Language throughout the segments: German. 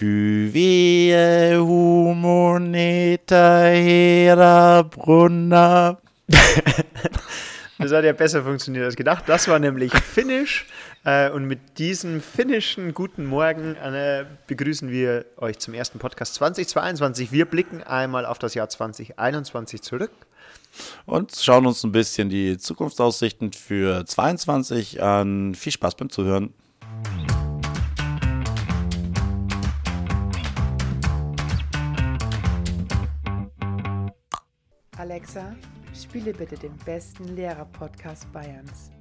Hyvee humoneta hera brunna. Das hat ja besser funktioniert als gedacht. Das war nämlich Finnisch. Äh, und mit diesem finnischen Guten Morgen äh, begrüßen wir euch zum ersten Podcast 2022. Wir blicken einmal auf das Jahr 2021 zurück. Und schauen uns ein bisschen die Zukunftsaussichten für 2022 an. Viel Spaß beim Zuhören. Alexa, spiele bitte den besten Lehrer-Podcast Bayerns.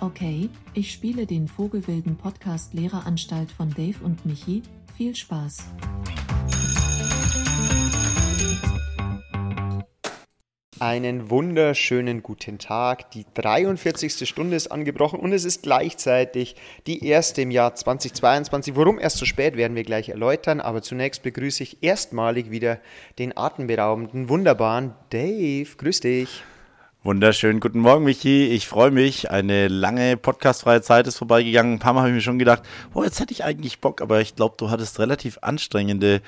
Okay, ich spiele den Vogelwilden Podcast Lehreranstalt von Dave und Michi. Viel Spaß. Einen wunderschönen guten Tag. Die 43. Stunde ist angebrochen und es ist gleichzeitig die erste im Jahr 2022. Warum erst so spät, werden wir gleich erläutern. Aber zunächst begrüße ich erstmalig wieder den atemberaubenden, wunderbaren Dave. Grüß dich. Wunderschönen guten Morgen, Michi. Ich freue mich. Eine lange podcastfreie Zeit ist vorbeigegangen. Ein paar Mal habe ich mir schon gedacht, oh, jetzt hätte ich eigentlich Bock, aber ich glaube, du hattest relativ anstrengende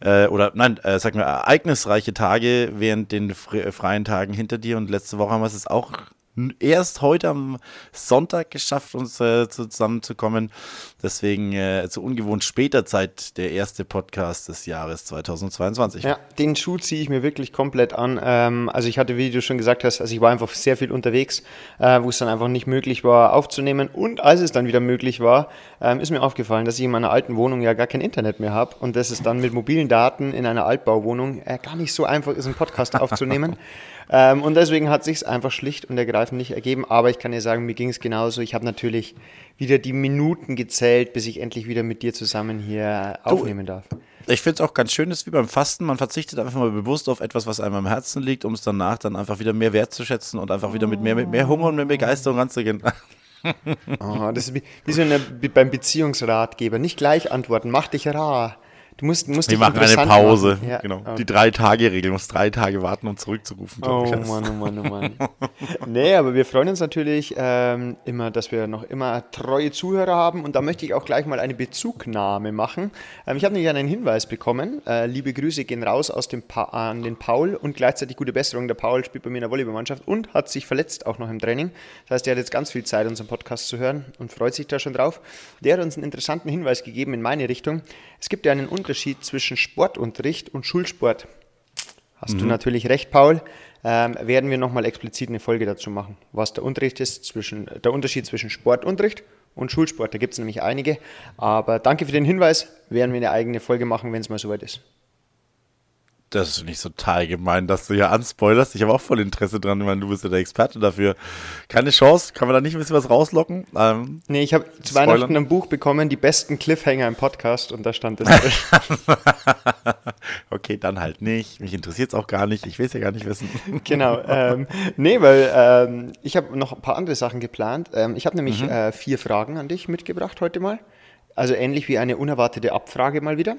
äh, oder nein, äh, sag mal, ereignisreiche Tage während den freien Tagen hinter dir und letzte Woche haben wir es auch erst heute am Sonntag geschafft, uns äh, zusammenzukommen. Deswegen äh, zu ungewohnt später Zeit der erste Podcast des Jahres 2022. Ja, den Schuh ziehe ich mir wirklich komplett an. Ähm, also ich hatte, wie du schon gesagt hast, also ich war einfach sehr viel unterwegs, äh, wo es dann einfach nicht möglich war aufzunehmen. Und als es dann wieder möglich war, ähm, ist mir aufgefallen, dass ich in meiner alten Wohnung ja gar kein Internet mehr habe und dass es dann mit mobilen Daten in einer Altbauwohnung äh, gar nicht so einfach ist, einen Podcast aufzunehmen. Ähm, und deswegen hat sich einfach schlicht und ergreifend nicht ergeben. Aber ich kann dir sagen, mir ging es genauso. Ich habe natürlich wieder die Minuten gezählt, bis ich endlich wieder mit dir zusammen hier aufnehmen darf. Ich finde es auch ganz schön, ist wie beim Fasten, man verzichtet einfach mal bewusst auf etwas, was einem am Herzen liegt, um es danach dann einfach wieder mehr wertzuschätzen und einfach wieder mit mehr, mit mehr Hunger und mehr Begeisterung ranzugehen. Oh, das ist wie, wie so eine, beim Beziehungsratgeber. Nicht gleich antworten, mach dich rar. Du musst, musst Wir machen eine Pause. Ja, genau. Okay. Die Drei-Tage-Regel. Du musst drei Tage warten, um zurückzurufen. Oh Mann, oh Mann, oh Mann. nee, aber wir freuen uns natürlich ähm, immer, dass wir noch immer treue Zuhörer haben. Und da möchte ich auch gleich mal eine Bezugnahme machen. Ähm, ich habe nämlich einen Hinweis bekommen. Äh, liebe Grüße gehen raus aus dem an den Paul und gleichzeitig gute Besserung. Der Paul spielt bei mir in der Volleyballmannschaft und hat sich verletzt auch noch im Training. Das heißt, er hat jetzt ganz viel Zeit, unseren Podcast zu hören und freut sich da schon drauf. Der hat uns einen interessanten Hinweis gegeben in meine Richtung. Es gibt ja einen Unterschied zwischen Sportunterricht und Schulsport. Hast mhm. du natürlich recht, Paul. Ähm, werden wir nochmal explizit eine Folge dazu machen, was der Unterricht ist zwischen der Unterschied zwischen Sportunterricht und Schulsport. Da gibt es nämlich einige. Aber danke für den Hinweis. Werden wir eine eigene Folge machen, wenn es mal soweit ist. Das ist nicht so total gemein, dass du hier anspoilerst. Ich habe auch voll Interesse dran. Ich meine, du bist ja der Experte dafür. Keine Chance. Kann man da nicht ein bisschen was rauslocken? Ähm, nee, ich habe zu Weihnachten ein Buch bekommen, die besten Cliffhanger im Podcast und da stand das drin. okay, dann halt nicht. Mich interessiert es auch gar nicht. Ich will es ja gar nicht wissen. genau. Ähm, nee, weil ähm, ich habe noch ein paar andere Sachen geplant. Ähm, ich habe nämlich mhm. äh, vier Fragen an dich mitgebracht heute mal. Also ähnlich wie eine unerwartete Abfrage mal wieder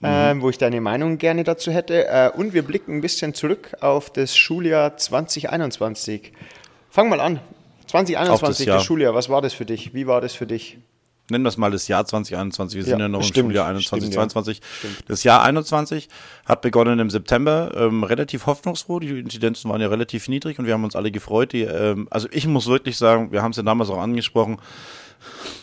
mhm. äh, wo ich deine Meinung gerne dazu hätte. Äh, und wir blicken ein bisschen zurück auf das Schuljahr 2021. Fang mal an. 2021, das, das, Schuljahr, was war das für dich? Wie war das für dich? Nennen wir es mal das Jahr 2021. Wir sind ja noch stimmt, im Schuljahr 21, 22. Ja. Das Jahr 21 hat begonnen im September, ähm, relativ hoffnungsfroh. Die Inzidenzen waren ja relativ niedrig und wir haben uns alle gefreut. Die, ähm, also ich muss wirklich sagen, wir haben es ja damals auch angesprochen,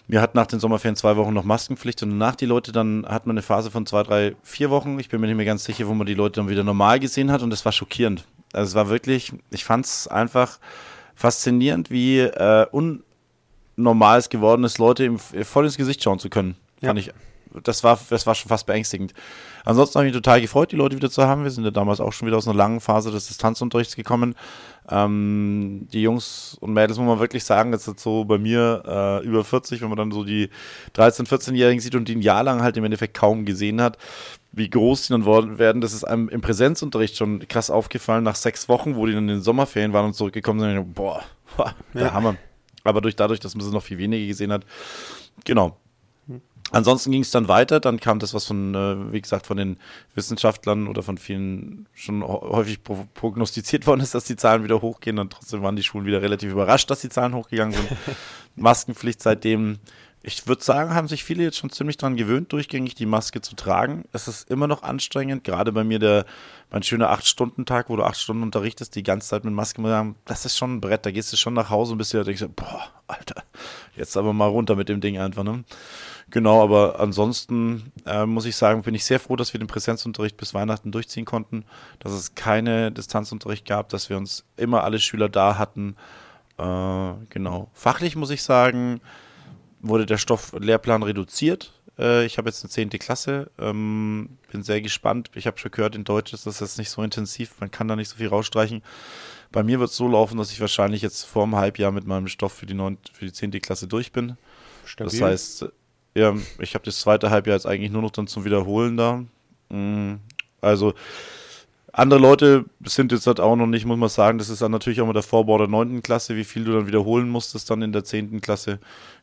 wir hatten nach den Sommerferien zwei Wochen noch Maskenpflicht und danach die Leute, dann hat man eine Phase von zwei, drei, vier Wochen. Ich bin mir nicht mehr ganz sicher, wo man die Leute dann wieder normal gesehen hat und das war schockierend. Also es war wirklich, ich fand es einfach faszinierend, wie äh, unnormal es geworden ist, Leute im, voll ins Gesicht schauen zu können. Ja. Fand ich, das war, das war schon fast beängstigend. Ansonsten habe ich mich total gefreut, die Leute wieder zu haben. Wir sind ja damals auch schon wieder aus einer langen Phase des Distanzunterrichts gekommen. Ähm, die Jungs und Mädels muss man wirklich sagen, jetzt ist so bei mir äh, über 40, wenn man dann so die 13-, 14-Jährigen sieht und die ein Jahr lang halt im Endeffekt kaum gesehen hat, wie groß die dann werden, das ist einem im Präsenzunterricht schon krass aufgefallen, nach sechs Wochen, wo die dann in den Sommerferien waren und zurückgekommen sind, boah, boah der ja. Hammer. Aber durch, dadurch, dass man es noch viel weniger gesehen hat, genau, Ansonsten ging es dann weiter, dann kam das, was von, äh, wie gesagt, von den Wissenschaftlern oder von vielen schon häufig pro prognostiziert worden ist, dass die Zahlen wieder hochgehen. Und trotzdem waren die Schulen wieder relativ überrascht, dass die Zahlen hochgegangen sind. Maskenpflicht seitdem ich würde sagen, haben sich viele jetzt schon ziemlich daran gewöhnt, durchgängig die Maske zu tragen. Es ist immer noch anstrengend, gerade bei mir der, mein schöner 8-Stunden-Tag, wo du 8 Stunden unterrichtest, die ganze Zeit mit Maske. Das ist schon ein Brett, da gehst du schon nach Hause und bist ja, denkst du, boah, Alter, jetzt aber mal runter mit dem Ding einfach, ne? Genau, aber ansonsten äh, muss ich sagen, bin ich sehr froh, dass wir den Präsenzunterricht bis Weihnachten durchziehen konnten, dass es keine Distanzunterricht gab, dass wir uns immer alle Schüler da hatten. Äh, genau. Fachlich muss ich sagen, wurde der Stofflehrplan reduziert. Äh, ich habe jetzt eine 10. Klasse, ähm, bin sehr gespannt. Ich habe schon gehört, in Deutsch ist das jetzt nicht so intensiv, man kann da nicht so viel rausstreichen. Bei mir wird es so laufen, dass ich wahrscheinlich jetzt vor einem Halbjahr mit meinem Stoff für die, 9, für die 10. Klasse durch bin. Stabil. Das heißt, ja, ich habe das zweite Halbjahr jetzt eigentlich nur noch dann zum Wiederholen da. Mm, also andere Leute sind jetzt halt auch noch nicht, muss man sagen, das ist dann natürlich auch mit der Vorbau der 9. Klasse, wie viel du dann wiederholen musstest dann in der 10. Klasse.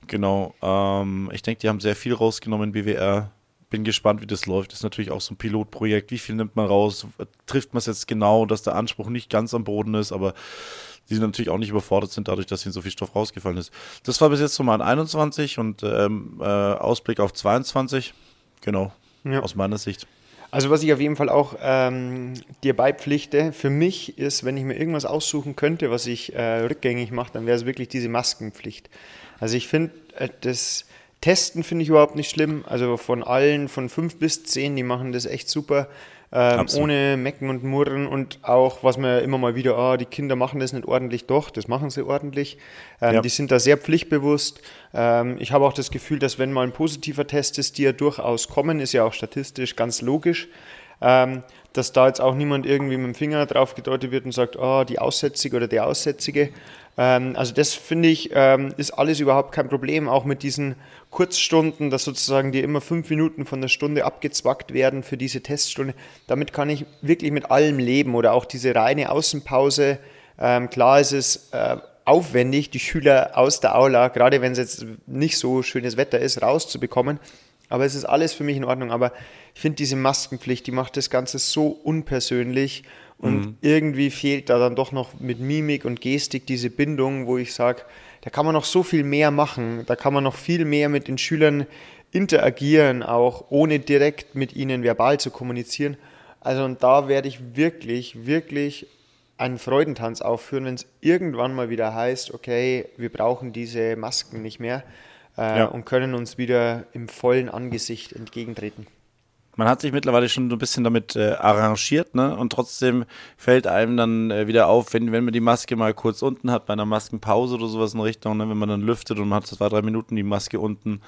Genau. Ähm, ich denke, die haben sehr viel rausgenommen in BWR. Bin gespannt, wie das läuft. Das ist natürlich auch so ein Pilotprojekt. Wie viel nimmt man raus? Trifft man es jetzt genau, dass der Anspruch nicht ganz am Boden ist, aber die natürlich auch nicht überfordert sind, dadurch, dass ihnen so viel Stoff rausgefallen ist. Das war bis jetzt so mal 21 und ähm, äh, Ausblick auf 22. Genau, ja. aus meiner Sicht. Also was ich auf jeden Fall auch ähm, dir beipflichte, für mich ist, wenn ich mir irgendwas aussuchen könnte, was ich äh, rückgängig mache, dann wäre es wirklich diese Maskenpflicht. Also ich finde, äh, das Testen finde ich überhaupt nicht schlimm. Also von allen, von fünf bis zehn, die machen das echt super ähm, ohne Mecken und Murren und auch, was man immer mal wieder, ah, die Kinder machen das nicht ordentlich, doch, das machen sie ordentlich. Ähm, ja. Die sind da sehr pflichtbewusst. Ähm, ich habe auch das Gefühl, dass wenn mal ein positiver Test ist, die ja durchaus kommen, ist ja auch statistisch ganz logisch, ähm, dass da jetzt auch niemand irgendwie mit dem Finger drauf gedeutet wird und sagt, ah, die Aussätzige oder der Aussätzige. Ähm, also das finde ich, ähm, ist alles überhaupt kein Problem, auch mit diesen Kurzstunden, dass sozusagen dir immer fünf Minuten von der Stunde abgezwackt werden für diese Teststunde. Damit kann ich wirklich mit allem leben oder auch diese reine Außenpause. Ähm, klar ist es äh, aufwendig, die Schüler aus der Aula, gerade wenn es jetzt nicht so schönes Wetter ist, rauszubekommen. Aber es ist alles für mich in Ordnung. Aber ich finde diese Maskenpflicht, die macht das Ganze so unpersönlich und mhm. irgendwie fehlt da dann doch noch mit Mimik und Gestik diese Bindung, wo ich sage, da kann man noch so viel mehr machen. Da kann man noch viel mehr mit den Schülern interagieren, auch ohne direkt mit ihnen verbal zu kommunizieren. Also und da werde ich wirklich, wirklich einen Freudentanz aufführen, wenn es irgendwann mal wieder heißt, okay, wir brauchen diese Masken nicht mehr äh, ja. und können uns wieder im vollen Angesicht entgegentreten man hat sich mittlerweile schon so ein bisschen damit äh, arrangiert, ne? Und trotzdem fällt einem dann äh, wieder auf, wenn, wenn man die Maske mal kurz unten hat, bei einer Maskenpause oder sowas in Richtung, ne? wenn man dann lüftet und man hat zwei, drei Minuten die Maske unten.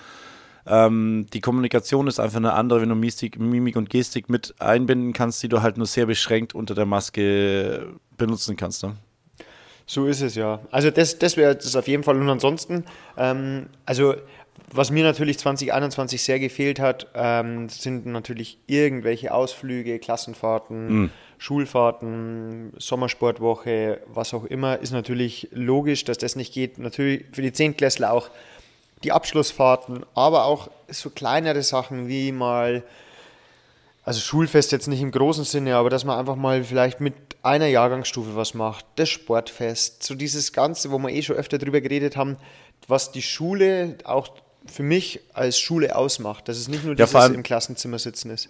Ähm, die Kommunikation ist einfach eine andere, wenn du Mimik, Mimik und Gestik mit einbinden kannst, die du halt nur sehr beschränkt unter der Maske benutzen kannst. Ne? So ist es ja. Also das, das wäre das auf jeden Fall. Und ansonsten, ähm, also was mir natürlich 2021 sehr gefehlt hat, ähm, sind natürlich irgendwelche Ausflüge, Klassenfahrten, mhm. Schulfahrten, Sommersportwoche, was auch immer. Ist natürlich logisch, dass das nicht geht. Natürlich für die Zehntklässler auch die Abschlussfahrten, aber auch so kleinere Sachen wie mal, also Schulfest jetzt nicht im großen Sinne, aber dass man einfach mal vielleicht mit einer Jahrgangsstufe was macht, das Sportfest, so dieses Ganze, wo wir eh schon öfter drüber geredet haben, was die Schule auch für mich als Schule ausmacht, dass es nicht nur dieses ja, im Klassenzimmer sitzen ist.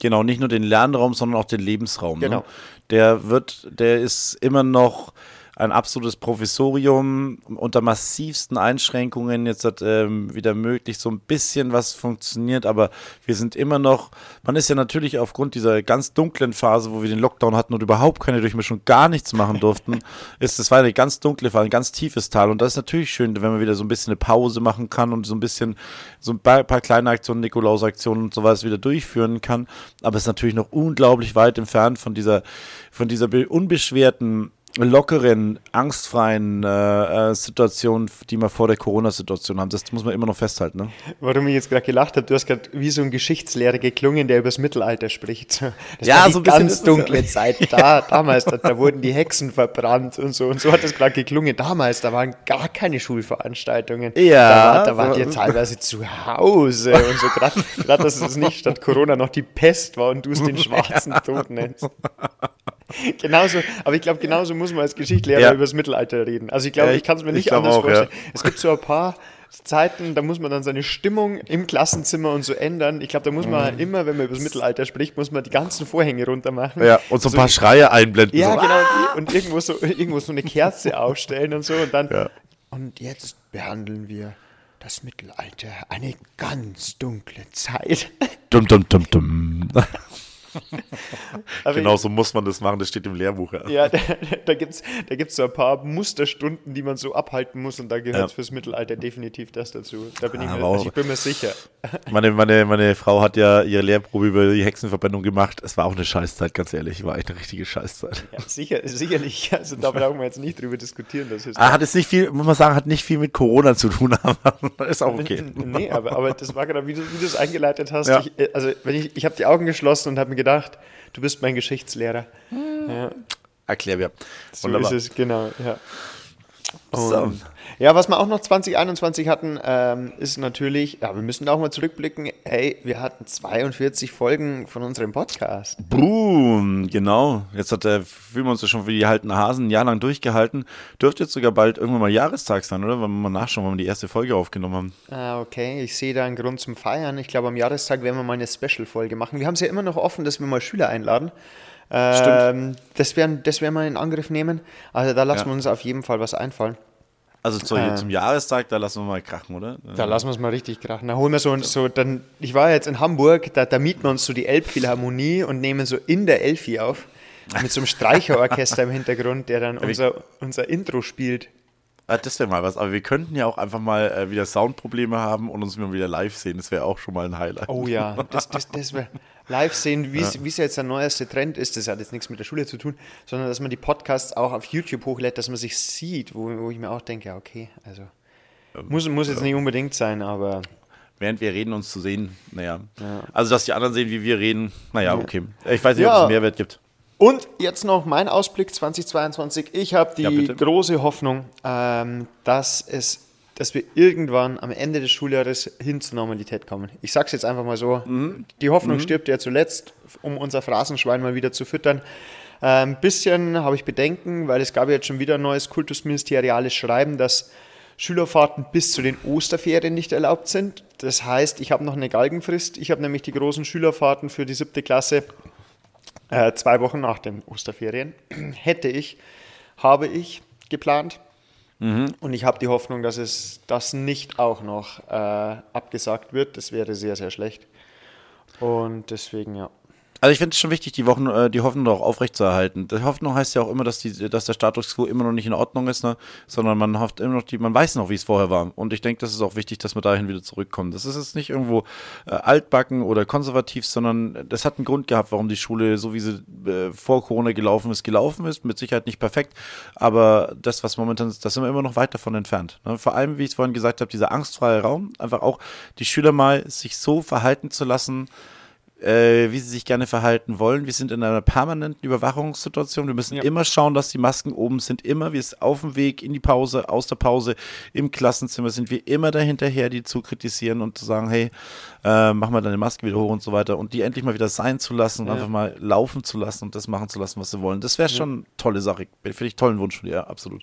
Genau, nicht nur den Lernraum, sondern auch den Lebensraum. Ne? Genau. Ne? Der wird, der ist immer noch ein absolutes Provisorium unter massivsten Einschränkungen. Jetzt hat ähm, wieder möglich so ein bisschen was funktioniert, aber wir sind immer noch, man ist ja natürlich aufgrund dieser ganz dunklen Phase, wo wir den Lockdown hatten und überhaupt keine Durchmischung, gar nichts machen durften, ist es war eine ganz dunkle Phase, ein ganz tiefes Tal und das ist natürlich schön, wenn man wieder so ein bisschen eine Pause machen kann und so ein bisschen so ein paar, paar kleine Aktionen, Nikolausaktionen und sowas wieder durchführen kann, aber es ist natürlich noch unglaublich weit entfernt von dieser von dieser unbeschwerten lockeren, angstfreien äh, äh, Situation, die wir vor der Corona-Situation haben. Das muss man immer noch festhalten. Ne? Warum ich jetzt gerade gelacht habe, du hast gerade wie so ein Geschichtslehrer geklungen, der über das Mittelalter spricht. Das ja, war die so ganz dunkle Zeit. Da, damals, da, da, wurden die Hexen verbrannt und so. Und so hat es gerade geklungen. Damals, da waren gar keine Schulveranstaltungen. Ja. Da, war, da wart ihr teilweise zu Hause und so. Gerade, dass es nicht statt Corona noch die Pest war und du es den schwarzen Tod nennst. genauso, aber ich glaube, genauso muss man als Geschichtslehrer ja. über das Mittelalter reden. Also ich glaube, ja, ich, kann es mir nicht anders auch, vorstellen. Ja. Es gibt so ein paar Zeiten, da muss man dann seine Stimmung im Klassenzimmer und so ändern. Ich glaube, da muss man mhm. immer, wenn man über das Mittelalter spricht, muss man die ganzen Vorhänge runter machen. Ja, und so ein paar Schreie einblenden. Ja, so. genau. Und, irgendwo so, irgendwo so eine Kerze aufstellen und so. Und dann. Und jetzt behandeln wir das Mittelalter, eine ganz dunkle Zeit. Dum, dum, dum, dum. genau so muss man das machen, das steht im Lehrbuch. Ja, ja da, da gibt es da gibt's so ein paar Musterstunden, die man so abhalten muss und da gehört ja. fürs Mittelalter definitiv das dazu. Da bin ich, mir, also ich bin mir sicher. Meine, meine, meine Frau hat ja ihre Lehrprobe über die Hexenverbrennung gemacht. Es war auch eine Scheißzeit, ganz ehrlich. War echt eine richtige Scheißzeit. Ja, sicher, sicherlich. Also da brauchen wir jetzt nicht drüber diskutieren. Das ist ah, hat es nicht viel, muss man sagen, hat nicht viel mit Corona zu tun, aber ist auch okay. Nee, aber, aber das war gerade, wie du, wie du es eingeleitet hast. Ich, also wenn ich, ich habe die Augen geschlossen und habe mir gedacht, gedacht, du bist mein Geschichtslehrer. Hm. Ja. Erklär mir. So ist es, genau, ja. So. Ja, was wir auch noch 2021 hatten, ähm, ist natürlich, ja, wir müssen auch mal zurückblicken. Hey, wir hatten 42 Folgen von unserem Podcast. Boom, genau. Jetzt hat der, fühlen wir uns ja schon wie die halten Hasen ein Jahr lang durchgehalten. Dürfte jetzt sogar bald irgendwann mal Jahrestag sein, oder? Wenn wir mal nachschauen, wann wir die erste Folge aufgenommen haben. Ah, okay. Ich sehe da einen Grund zum Feiern. Ich glaube, am Jahrestag werden wir mal eine Special-Folge machen. Wir haben es ja immer noch offen, dass wir mal Schüler einladen. Ähm, das werden das werden wir in Angriff nehmen. Also da lassen ja. wir uns auf jeden Fall was einfallen. Also zu, äh, zum Jahrestag, da lassen wir mal krachen, oder? Da lassen wir es mal richtig krachen. Da holen wir so, so dann, ich war jetzt in Hamburg, da, da mieten wir uns so die Elbphilharmonie und nehmen so in der Elfi auf. Mit so einem Streicherorchester im Hintergrund, der dann unser, unser Intro spielt. Ah, das wäre mal was. Aber wir könnten ja auch einfach mal äh, wieder Soundprobleme haben und uns mal wieder live sehen. Das wäre auch schon mal ein Highlight. Oh ja, das, das, das wäre live sehen, wie es ja. jetzt der neueste Trend ist. Das hat jetzt nichts mit der Schule zu tun, sondern dass man die Podcasts auch auf YouTube hochlädt, dass man sich sieht, wo, wo ich mir auch denke, ja, okay, also ähm, muss, muss jetzt nicht unbedingt sein, aber während wir reden, uns zu sehen. Naja. Ja. Also, dass die anderen sehen, wie wir reden. Naja, okay. Ich weiß nicht, ja. ob es Mehrwert gibt. Und jetzt noch mein Ausblick 2022. Ich habe die ja, große Hoffnung, ähm, dass es dass wir irgendwann am Ende des Schuljahres hin zur Normalität kommen. Ich sage es jetzt einfach mal so. Mhm. Die Hoffnung mhm. stirbt ja zuletzt, um unser Phrasenschwein mal wieder zu füttern. Ein ähm, bisschen habe ich Bedenken, weil es gab ja jetzt schon wieder ein neues kultusministeriales Schreiben, dass Schülerfahrten bis zu den Osterferien nicht erlaubt sind. Das heißt, ich habe noch eine Galgenfrist. Ich habe nämlich die großen Schülerfahrten für die siebte Klasse äh, zwei Wochen nach den Osterferien. Hätte ich, habe ich geplant. Mhm. Und ich habe die Hoffnung, dass es das nicht auch noch äh, abgesagt wird. Das wäre sehr, sehr schlecht. Und deswegen, ja. Also ich finde es schon wichtig, die, Wochen, äh, die Hoffnung auch aufrechtzuerhalten. Die Hoffnung heißt ja auch immer, dass, die, dass der Status quo immer noch nicht in Ordnung ist, ne? sondern man hofft immer noch, die, man weiß noch, wie es vorher war. Und ich denke, das ist auch wichtig, dass wir dahin wieder zurückkommen. Das ist jetzt nicht irgendwo äh, altbacken oder konservativ, sondern das hat einen Grund gehabt, warum die Schule, so wie sie äh, vor Corona gelaufen ist, gelaufen ist. Mit Sicherheit nicht perfekt, aber das, was momentan ist, da sind wir immer noch weit davon entfernt. Ne? Vor allem, wie ich es vorhin gesagt habe, dieser angstfreie Raum, einfach auch die Schüler mal sich so verhalten zu lassen, äh, wie sie sich gerne verhalten wollen. Wir sind in einer permanenten Überwachungssituation. Wir müssen ja. immer schauen, dass die Masken oben sind. Immer, wir sind auf dem Weg in die Pause, aus der Pause, im Klassenzimmer sind wir immer dahinterher, die zu kritisieren und zu sagen, hey, äh, mach mal deine Maske wieder hoch und so weiter. Und die endlich mal wieder sein zu lassen und ja. einfach mal laufen zu lassen und das machen zu lassen, was sie wollen. Das wäre schon eine tolle Sache. Finde ich tollen Wunsch von dir, absolut.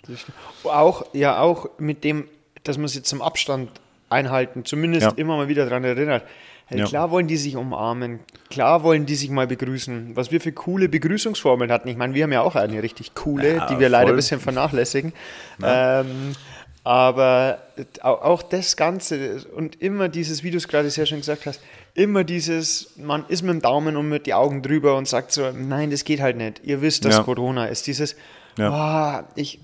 Auch, ja, auch mit dem, dass man sie zum Abstand einhalten, zumindest immer mal wieder daran erinnert. Hey, ja. Klar wollen die sich umarmen, klar wollen die sich mal begrüßen. Was wir für coole Begrüßungsformeln hatten. Ich meine, wir haben ja auch eine richtig coole, ja, die wir voll. leider ein bisschen vernachlässigen. Ja. Ähm, aber auch das Ganze und immer dieses, wie du es gerade sehr schön gesagt hast, immer dieses, man ist mit dem Daumen und mit die Augen drüber und sagt so, nein, das geht halt nicht. Ihr wisst, dass Corona ist. Dieses, oh, ich,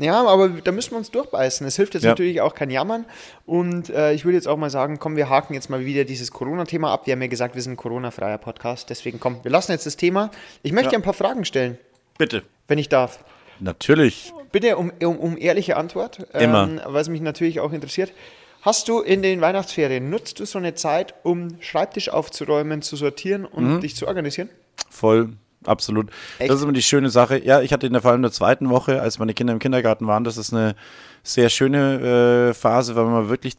ja, aber da müssen wir uns durchbeißen. Es hilft jetzt ja. natürlich auch kein Jammern. Und äh, ich würde jetzt auch mal sagen, komm, wir haken jetzt mal wieder dieses Corona-Thema ab. Wir haben ja gesagt, wir sind ein Corona-freier Podcast. Deswegen komm, wir lassen jetzt das Thema. Ich möchte ja. ein paar Fragen stellen. Bitte. Wenn ich darf. Natürlich. Bitte um, um, um ehrliche Antwort. Immer. Ähm, weil es mich natürlich auch interessiert. Hast du in den Weihnachtsferien, nutzt du so eine Zeit, um Schreibtisch aufzuräumen, zu sortieren und mhm. dich zu organisieren? Voll. Absolut. Echt? Das ist immer die schöne Sache. Ja, ich hatte in der vor allem in der zweiten Woche, als meine Kinder im Kindergarten waren, das ist eine sehr schöne äh, Phase, weil man wirklich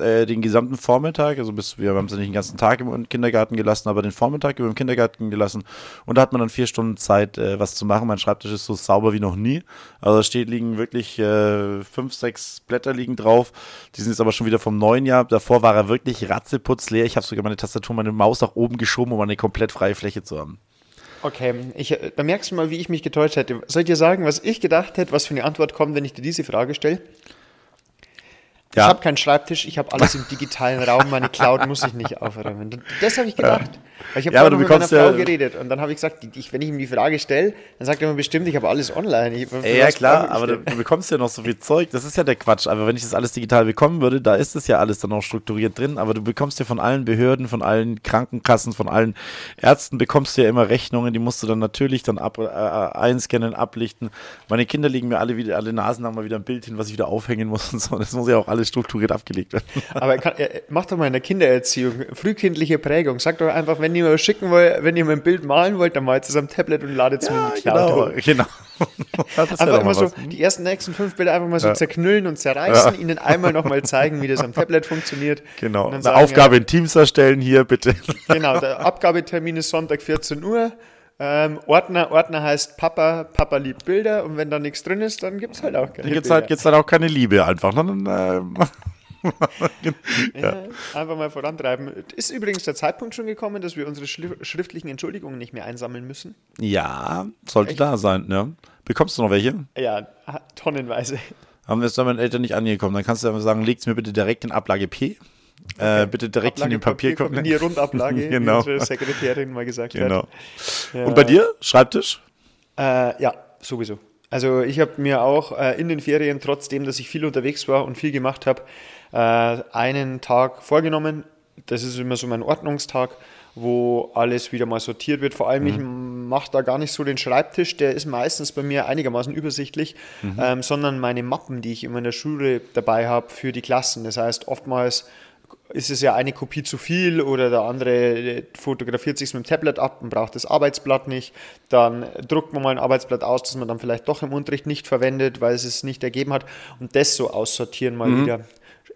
äh, den gesamten Vormittag, also bis wir haben sie nicht den ganzen Tag im Kindergarten gelassen, aber den Vormittag über im Kindergarten gelassen und da hat man dann vier Stunden Zeit, äh, was zu machen. Mein Schreibtisch ist so sauber wie noch nie. Also da steht liegen wirklich äh, fünf, sechs Blätter liegen drauf. Die sind jetzt aber schon wieder vom neuen Jahr. Davor war er wirklich ratzeputzleer. Ich habe sogar meine Tastatur, meine Maus nach oben geschoben, um eine komplett freie Fläche zu haben. Okay, ich, da merkst du mal, wie ich mich getäuscht hätte. Soll ich dir sagen, was ich gedacht hätte, was für eine Antwort kommt, wenn ich dir diese Frage stelle? Ja. Ich habe keinen Schreibtisch, ich habe alles im digitalen Raum, meine Cloud muss ich nicht aufräumen. Das habe ich gedacht. Weil ich habe ja, mit meiner Frau ja, geredet und dann habe ich gesagt, ich, wenn ich ihm die Frage stelle, dann sagt er mir bestimmt, ich habe alles online. Ich, ja klar, aber du, du, bekommst ja noch so viel Zeug, das ist ja der Quatsch. Aber wenn ich das alles digital bekommen würde, da ist es ja alles dann auch strukturiert drin, aber du bekommst ja von allen Behörden, von allen Krankenkassen, von allen Ärzten bekommst du ja immer Rechnungen, die musst du dann natürlich dann ab, äh, einscannen, ablichten. Meine Kinder legen mir alle wieder, alle Nasen haben mal wieder ein Bild hin, was ich wieder aufhängen muss und so. Das muss ja auch alles strukturiert abgelegt werden. Aber kann, mach doch mal in der Kindererziehung, frühkindliche Prägung. Sag doch einfach, wenn ihr was schicken wollt, wenn ihr mir ein Bild malen wollt, dann malt es am Tablet und ladet es ja, mir in die Cloud. Genau. genau. einfach mal so was. die ersten nächsten fünf Bilder einfach mal so ja. zerknüllen und zerreißen, ja. ihnen einmal nochmal zeigen, wie das am Tablet funktioniert. Genau. Eine sagen, Aufgabe in Teams erstellen hier, bitte. Genau, der Abgabetermin ist Sonntag 14 Uhr. Ähm, Ordner, Ordner heißt Papa, Papa liebt Bilder und wenn da nichts drin ist, dann gibt es halt auch keine Dann gibt es halt, gibt's halt auch keine Liebe einfach. Dann, ähm, ja. Einfach mal vorantreiben. Ist übrigens der Zeitpunkt schon gekommen, dass wir unsere schriftlichen Entschuldigungen nicht mehr einsammeln müssen? Ja, sollte Echt? da sein. Ja. Bekommst du noch welche? Ja, tonnenweise. Haben wir es bei meinen Eltern nicht angekommen. Dann kannst du aber sagen, legt es mir bitte direkt in Ablage P. Äh, okay. Äh, bitte direkt Ablage in den Papierkorb. In die Rundablage, genau. wie unsere Sekretärin mal gesagt genau. hat. Ja. Und bei dir? Schreibtisch? Äh, ja, sowieso. Also ich habe mir auch äh, in den Ferien, trotzdem, dass ich viel unterwegs war und viel gemacht habe, äh, einen Tag vorgenommen. Das ist immer so mein Ordnungstag, wo alles wieder mal sortiert wird. Vor allem, mhm. ich mache da gar nicht so den Schreibtisch, der ist meistens bei mir einigermaßen übersichtlich, mhm. ähm, sondern meine Mappen, die ich immer in der Schule dabei habe für die Klassen. Das heißt, oftmals ist es ja eine Kopie zu viel oder der andere fotografiert sich mit dem Tablet ab und braucht das Arbeitsblatt nicht. Dann druckt man mal ein Arbeitsblatt aus, das man dann vielleicht doch im Unterricht nicht verwendet, weil es es nicht ergeben hat. Und das so aussortieren mal mhm. wieder.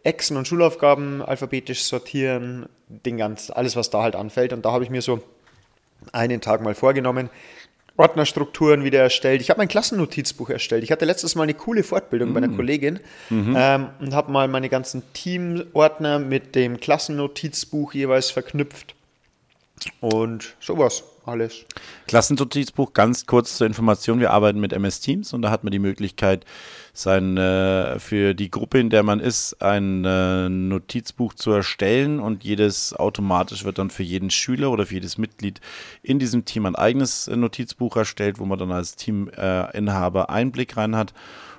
Echsen und Schulaufgaben alphabetisch sortieren, den ganz, alles, was da halt anfällt. Und da habe ich mir so einen Tag mal vorgenommen, Ordnerstrukturen wieder erstellt. Ich habe mein Klassennotizbuch erstellt. Ich hatte letztes Mal eine coole Fortbildung mhm. bei einer mm. Kollegin mhm. ähm, und habe mal meine ganzen Teamordner mit dem Klassennotizbuch jeweils verknüpft. Und sowas alles. Klassennotizbuch, ganz kurz zur Information, wir arbeiten mit MS Teams und da hat man die Möglichkeit, sein, äh, für die Gruppe, in der man ist, ein äh, Notizbuch zu erstellen und jedes automatisch wird dann für jeden Schüler oder für jedes Mitglied in diesem Team ein eigenes äh, Notizbuch erstellt, wo man dann als Teaminhaber Einblick rein hat.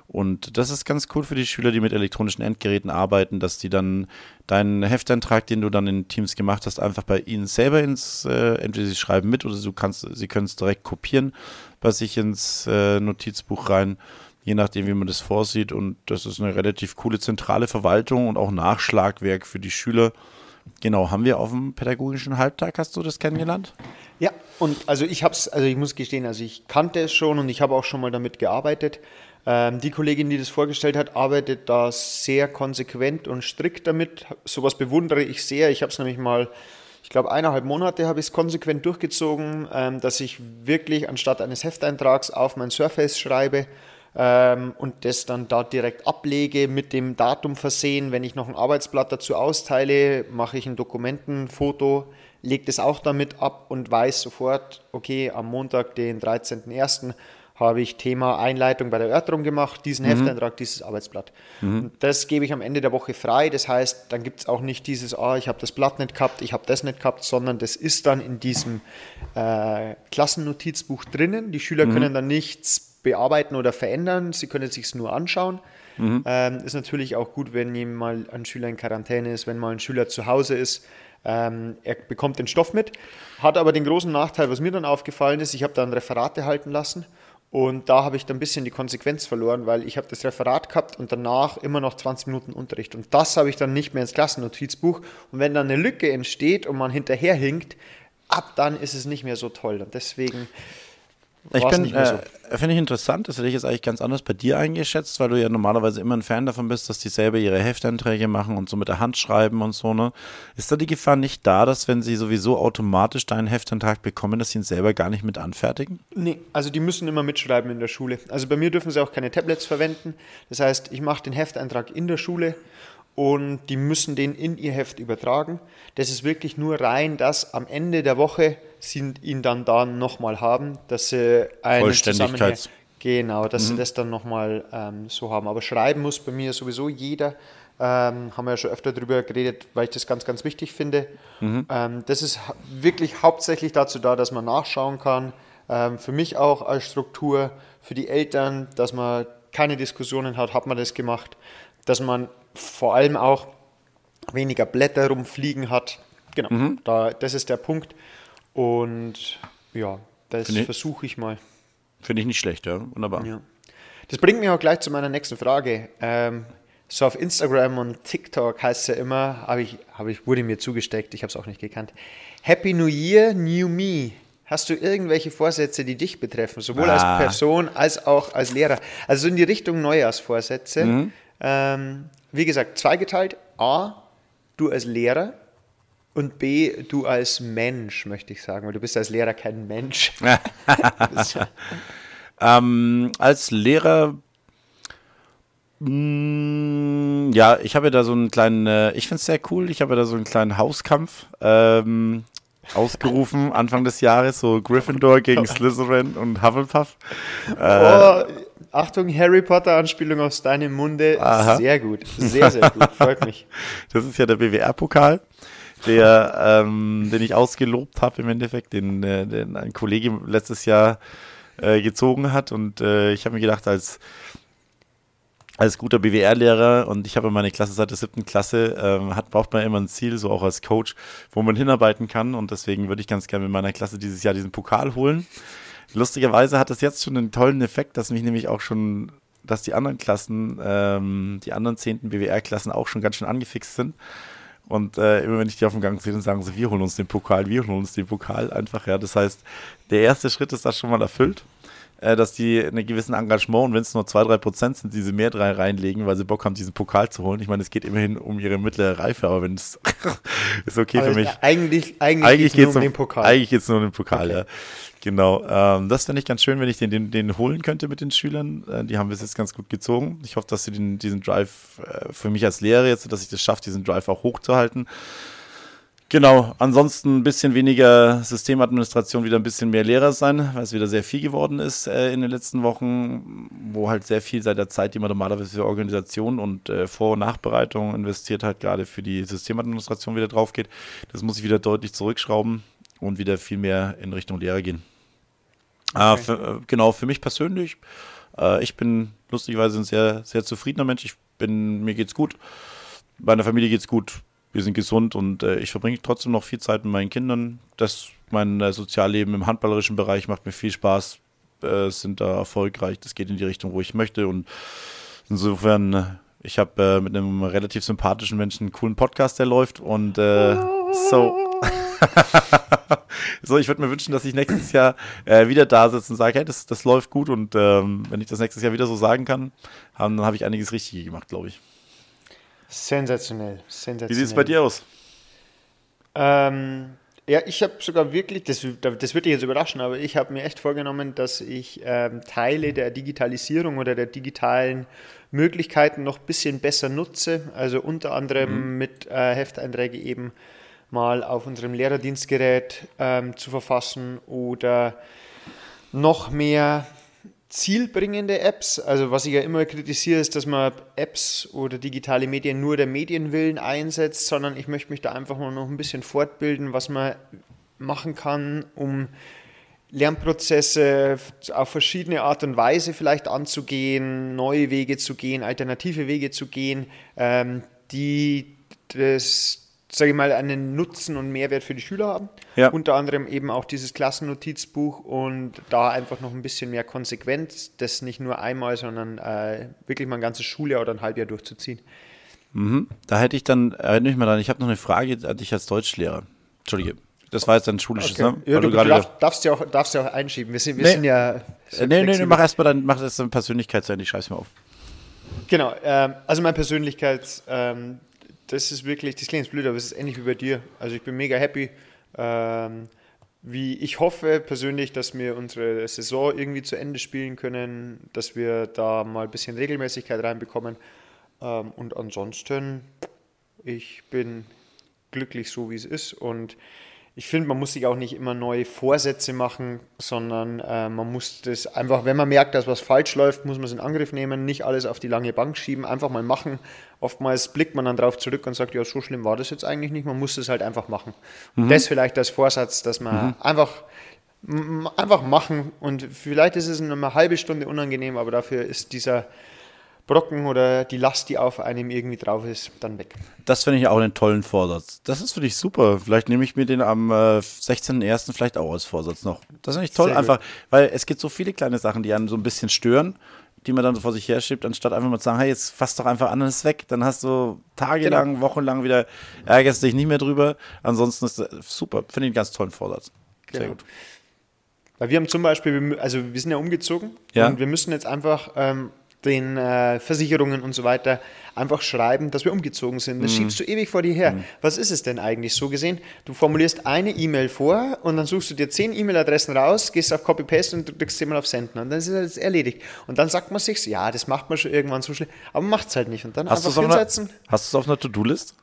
Und das ist ganz cool für die Schüler, die mit elektronischen Endgeräten arbeiten, dass die dann deinen Hefteintrag, den du dann in Teams gemacht hast, einfach bei ihnen selber ins, äh, entweder sie schreiben mit oder du kannst, sie können es direkt kopieren bei sich ins äh, Notizbuch rein je nachdem, wie man das vorsieht. Und das ist eine relativ coole zentrale Verwaltung und auch Nachschlagwerk für die Schüler. Genau, haben wir auf dem pädagogischen Halbtag, hast du das kennengelernt? Ja, und also ich habe es, also ich muss gestehen, also ich kannte es schon und ich habe auch schon mal damit gearbeitet. Ähm, die Kollegin, die das vorgestellt hat, arbeitet da sehr konsequent und strikt damit. Sowas bewundere ich sehr. Ich habe es nämlich mal, ich glaube, eineinhalb Monate habe ich es konsequent durchgezogen, ähm, dass ich wirklich anstatt eines Hefteintrags auf mein Surface schreibe ähm, und das dann da direkt ablege, mit dem Datum versehen. Wenn ich noch ein Arbeitsblatt dazu austeile, mache ich ein Dokumentenfoto, lege das auch damit ab und weiß sofort, okay, am Montag, den 13.01., habe ich Thema Einleitung bei der Erörterung gemacht, diesen mhm. Hefteintrag, dieses Arbeitsblatt. Mhm. das gebe ich am Ende der Woche frei. Das heißt, dann gibt es auch nicht dieses, ah, ich habe das Blatt nicht gehabt, ich habe das nicht gehabt, sondern das ist dann in diesem äh, Klassennotizbuch drinnen. Die Schüler mhm. können dann nichts bearbeiten oder verändern. Sie können es sich nur anschauen. Mhm. Ähm, ist natürlich auch gut, wenn mal ein Schüler in Quarantäne ist, wenn mal ein Schüler zu Hause ist. Ähm, er bekommt den Stoff mit, hat aber den großen Nachteil, was mir dann aufgefallen ist, ich habe dann Referate halten lassen und da habe ich dann ein bisschen die Konsequenz verloren, weil ich habe das Referat gehabt und danach immer noch 20 Minuten Unterricht und das habe ich dann nicht mehr ins Klassennotizbuch und wenn dann eine Lücke entsteht und man hinterherhinkt, ab dann ist es nicht mehr so toll. Und deswegen ich bin, äh, so. finde ich interessant, das hätte ich jetzt eigentlich ganz anders bei dir eingeschätzt, weil du ja normalerweise immer ein Fan davon bist, dass die selber ihre Heftanträge machen und so mit der Hand schreiben und so, ne? Ist da die Gefahr nicht da, dass wenn sie sowieso automatisch deinen Heftantrag bekommen, dass sie ihn selber gar nicht mit anfertigen? Nee, also die müssen immer mitschreiben in der Schule. Also bei mir dürfen sie auch keine Tablets verwenden. Das heißt, ich mache den Heftantrag in der Schule und die müssen den in ihr Heft übertragen. Das ist wirklich nur rein, dass am Ende der Woche sie ihn dann da nochmal haben, dass sie einen Zusammenhang, genau, dass mhm. sie das dann nochmal ähm, so haben. Aber schreiben muss bei mir sowieso jeder. Ähm, haben wir ja schon öfter darüber geredet, weil ich das ganz, ganz wichtig finde. Mhm. Ähm, das ist wirklich hauptsächlich dazu da, dass man nachschauen kann. Ähm, für mich auch als Struktur, für die Eltern, dass man keine Diskussionen hat, hat man das gemacht, dass man vor allem auch weniger Blätter rumfliegen hat. Genau, mhm. da, das ist der Punkt. Und ja, das versuche ich mal. Finde ich nicht schlecht, ja. Wunderbar. Ja. Das bringt mich auch gleich zu meiner nächsten Frage. Ähm, so auf Instagram und TikTok heißt es ja immer, habe ich, hab ich, wurde mir zugesteckt, ich habe es auch nicht gekannt. Happy New Year, New Me. Hast du irgendwelche Vorsätze, die dich betreffen, sowohl ah. als Person als auch als Lehrer? Also in die Richtung Neujahrsvorsätze. Mhm. Ähm, wie gesagt, zweigeteilt. A, du als Lehrer und B, du als Mensch, möchte ich sagen, weil du bist als Lehrer kein Mensch. ähm, als Lehrer, mh, mm, ja, ich habe ja da so einen kleinen, äh, ich finde es sehr cool, ich habe ja da so einen kleinen Hauskampf ähm, ausgerufen Anfang des Jahres, so Gryffindor gegen Slytherin und Hufflepuff. Äh, oh, Achtung, Harry Potter-Anspielung aus deinem Munde. Aha. Sehr gut, sehr, sehr gut, freut mich. Das ist ja der BWR-Pokal, der, ähm, den ich ausgelobt habe im Endeffekt, den, äh, den ein Kollege letztes Jahr äh, gezogen hat. Und äh, ich habe mir gedacht, als als guter BWR-Lehrer und ich habe meine Klasse seit der siebten Klasse, ähm, hat, braucht man immer ein Ziel, so auch als Coach, wo man hinarbeiten kann und deswegen würde ich ganz gerne mit meiner Klasse dieses Jahr diesen Pokal holen. Lustigerweise hat das jetzt schon einen tollen Effekt, dass mich nämlich auch schon, dass die anderen Klassen, ähm, die anderen zehnten BWR-Klassen auch schon ganz schön angefixt sind. Und äh, immer wenn ich die auf dem Gang sehe, dann sagen sie, wir holen uns den Pokal, wir holen uns den Pokal einfach. Ja, das heißt, der erste Schritt ist da schon mal erfüllt äh, dass die einen gewissen Engagement und wenn es nur zwei, drei Prozent sind, diese mehr drei reinlegen, weil sie Bock haben, diesen Pokal zu holen. Ich meine, es geht immerhin um ihre mittlere Reife, aber wenn es ist okay aber für mich. Eigentlich, eigentlich, eigentlich geht es nur um den Pokal. Eigentlich geht es nur um den Pokal, okay. ja. Genau. Ähm, das fände ich ganz schön, wenn ich den, den, den holen könnte mit den Schülern. Äh, die haben bis jetzt ganz gut gezogen. Ich hoffe, dass sie den, diesen Drive äh, für mich als Lehrer jetzt, dass ich das schaffe, diesen Drive auch hochzuhalten. Genau, ansonsten ein bisschen weniger Systemadministration, wieder ein bisschen mehr Lehrer sein, weil es wieder sehr viel geworden ist äh, in den letzten Wochen, wo halt sehr viel seit der Zeit, die man normalerweise für Organisation und äh, Vor- und Nachbereitung investiert hat, gerade für die Systemadministration wieder drauf geht. Das muss ich wieder deutlich zurückschrauben und wieder viel mehr in Richtung Lehrer gehen. Ah, okay. Äh, für, genau, für mich persönlich, äh, ich bin lustigerweise ein sehr, sehr zufriedener Mensch. Ich bin, mir geht's gut. Meiner Familie geht's gut wir sind gesund und äh, ich verbringe trotzdem noch viel Zeit mit meinen Kindern. Das, mein äh, Sozialleben im handballerischen Bereich macht mir viel Spaß, äh, sind da erfolgreich. Das geht in die Richtung, wo ich möchte und insofern, äh, ich habe äh, mit einem relativ sympathischen Menschen einen coolen Podcast, der läuft und äh, so. so, ich würde mir wünschen, dass ich nächstes Jahr äh, wieder da sitze und sage, hey, das, das läuft gut und ähm, wenn ich das nächstes Jahr wieder so sagen kann, dann habe ich einiges richtig gemacht, glaube ich. Sensationell, sensationell. Wie sieht es bei dir aus? Ähm, ja, ich habe sogar wirklich, das, das wird dich jetzt überraschen, aber ich habe mir echt vorgenommen, dass ich ähm, Teile der Digitalisierung oder der digitalen Möglichkeiten noch ein bisschen besser nutze. Also unter anderem mhm. mit äh, Hefteinträge eben mal auf unserem Lehrerdienstgerät ähm, zu verfassen oder noch mehr zielbringende Apps. Also was ich ja immer kritisiere, ist, dass man Apps oder digitale Medien nur der Medienwillen einsetzt, sondern ich möchte mich da einfach mal noch ein bisschen fortbilden, was man machen kann, um Lernprozesse auf verschiedene Art und Weise vielleicht anzugehen, neue Wege zu gehen, alternative Wege zu gehen, ähm, die das sage ich mal, einen Nutzen und Mehrwert für die Schüler haben. Ja. Unter anderem eben auch dieses Klassennotizbuch und da einfach noch ein bisschen mehr Konsequenz, das nicht nur einmal, sondern äh, wirklich mal ein ganzes Schuljahr oder ein Halbjahr durchzuziehen. Mhm. Da hätte ich dann, erinnere mich mal dran, ich habe noch eine Frage an dich als Deutschlehrer. Entschuldige. Das war jetzt ein schulisches, okay. ne? Ja, du, du darfst, darfst, ja auch, darfst ja auch einschieben. Wir sind, wir nee. sind ja. Äh, nee, nee, nee, mach erstmal dann, mach das dann Persönlichkeit Ende, ich scheiß mir auf. Genau, ähm, also meine Persönlichkeit, ähm, das ist wirklich, das klingt blöd, aber es ist ähnlich wie bei dir. Also ich bin mega happy. Ähm, wie ich hoffe persönlich, dass wir unsere Saison irgendwie zu Ende spielen können, dass wir da mal ein bisschen Regelmäßigkeit reinbekommen. Ähm, und ansonsten, ich bin glücklich so, wie es ist. Und ich finde, man muss sich auch nicht immer neue Vorsätze machen, sondern äh, man muss das einfach, wenn man merkt, dass was falsch läuft, muss man es in Angriff nehmen, nicht alles auf die lange Bank schieben, einfach mal machen. Oftmals blickt man dann darauf zurück und sagt, ja, so schlimm war das jetzt eigentlich nicht, man muss es halt einfach machen. Mhm. Das vielleicht als Vorsatz, dass man mhm. einfach einfach machen und vielleicht ist es eine halbe Stunde unangenehm, aber dafür ist dieser Brocken oder die Last, die auf einem irgendwie drauf ist, dann weg. Das finde ich auch einen tollen Vorsatz. Das ist für dich super. Vielleicht nehme ich mir den am äh, 16.01. vielleicht auch als Vorsatz noch. Das finde ich toll, Sehr einfach, gut. weil es gibt so viele kleine Sachen, die einen so ein bisschen stören, die man dann so vor sich her schiebt, anstatt einfach mal zu sagen, hey, jetzt fass doch einfach an und ist weg. Dann hast du tagelang, genau. wochenlang wieder, ärgerst dich nicht mehr drüber. Ansonsten ist das super. Finde ich einen ganz tollen Vorsatz. Sehr genau. gut. Weil wir haben zum Beispiel, also wir sind ja umgezogen ja. und wir müssen jetzt einfach ähm, den äh, Versicherungen und so weiter einfach schreiben, dass wir umgezogen sind. Das mm. schiebst du ewig vor dir her. Mm. Was ist es denn eigentlich so gesehen? Du formulierst eine E-Mail vor und dann suchst du dir zehn E-Mail-Adressen raus, gehst auf Copy-Paste und drückst sie mal auf Senden und dann ist es erledigt. Und dann sagt man sich, ja, das macht man schon irgendwann so schnell, aber macht es halt nicht. Und dann hast einfach hinsetzen. Einer, hast du es auf einer To-Do-List?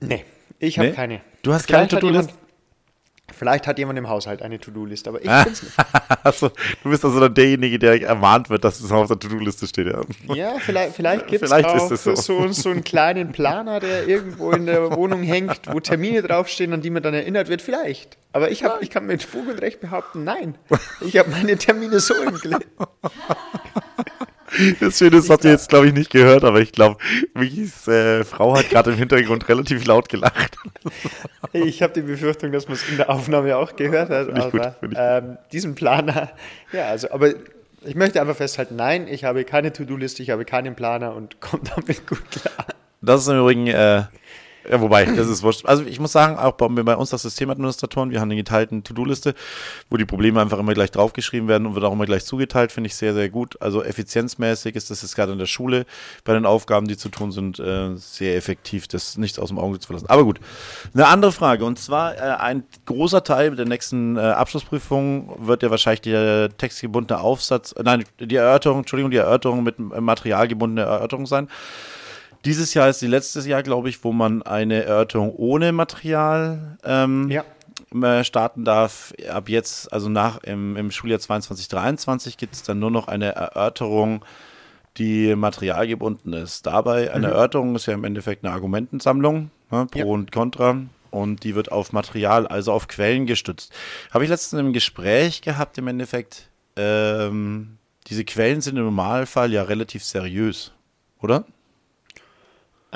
Nee, ich habe nee? keine. Du hast keine To-Do-List? Vielleicht hat jemand im Haushalt eine To-Do-Liste, aber ich ah. bin's nicht. also, du bist also dann derjenige, der ermahnt wird, dass es auf der To-Do-Liste steht. Ja, ja vielleicht, vielleicht gibt es auch so. So, so einen kleinen Planer, der irgendwo in der Wohnung hängt, wo Termine draufstehen, an die man dann erinnert wird. Vielleicht. Aber ich, hab, ich kann mit Fug und Recht behaupten, nein. Ich habe meine Termine so im Griff. Das Schöne ist, habt ihr jetzt, glaube ich, nicht gehört, aber ich glaube, Michis äh, Frau hat gerade im Hintergrund relativ laut gelacht. Ich habe die Befürchtung, dass man es in der Aufnahme auch gehört hat. aber gut, ähm, diesen Planer, ja, also, aber ich möchte einfach festhalten, nein, ich habe keine To-Do-Liste, ich habe keinen Planer und komme damit gut klar. Das ist im Übrigen äh, ja, wobei, das ist wurscht. Also ich muss sagen, auch bei, bei uns als Systemadministratoren, wir haben eine geteilten To-Do-Liste, wo die Probleme einfach immer gleich draufgeschrieben werden und wird auch immer gleich zugeteilt, finde ich sehr, sehr gut. Also effizienzmäßig ist das jetzt gerade in der Schule bei den Aufgaben, die zu tun sind, äh, sehr effektiv, das nicht aus dem Auge zu verlassen. Aber gut, eine andere Frage und zwar äh, ein großer Teil der nächsten äh, Abschlussprüfung wird ja wahrscheinlich der textgebundene Aufsatz, äh, nein, die Erörterung, Entschuldigung, die Erörterung mit materialgebundene Erörterung sein. Dieses Jahr ist die letzte Jahr, glaube ich, wo man eine Erörterung ohne Material ähm, ja. Äh, starten darf. Ab jetzt, also nach im, im Schuljahr 22, 23 gibt es dann nur noch eine Erörterung, die materialgebunden ist. Dabei, eine mhm. Erörterung ist ja im Endeffekt eine Argumentensammlung, ne, Pro ja. und Contra. Und die wird auf Material, also auf Quellen gestützt. Habe ich letztens im Gespräch gehabt, im Endeffekt, ähm, diese Quellen sind im Normalfall ja relativ seriös, oder?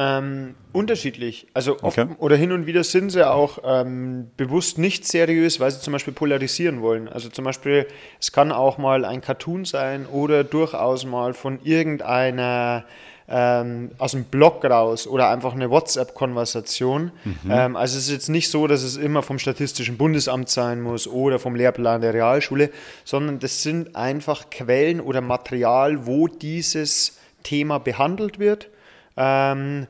Ähm, unterschiedlich. Also okay. oder hin und wieder sind sie auch ähm, bewusst nicht seriös, weil sie zum Beispiel polarisieren wollen. Also zum Beispiel, es kann auch mal ein Cartoon sein oder durchaus mal von irgendeiner ähm, aus dem Blog raus oder einfach eine WhatsApp-Konversation. Mhm. Ähm, also es ist jetzt nicht so, dass es immer vom Statistischen Bundesamt sein muss oder vom Lehrplan der Realschule, sondern das sind einfach Quellen oder Material, wo dieses Thema behandelt wird ähm,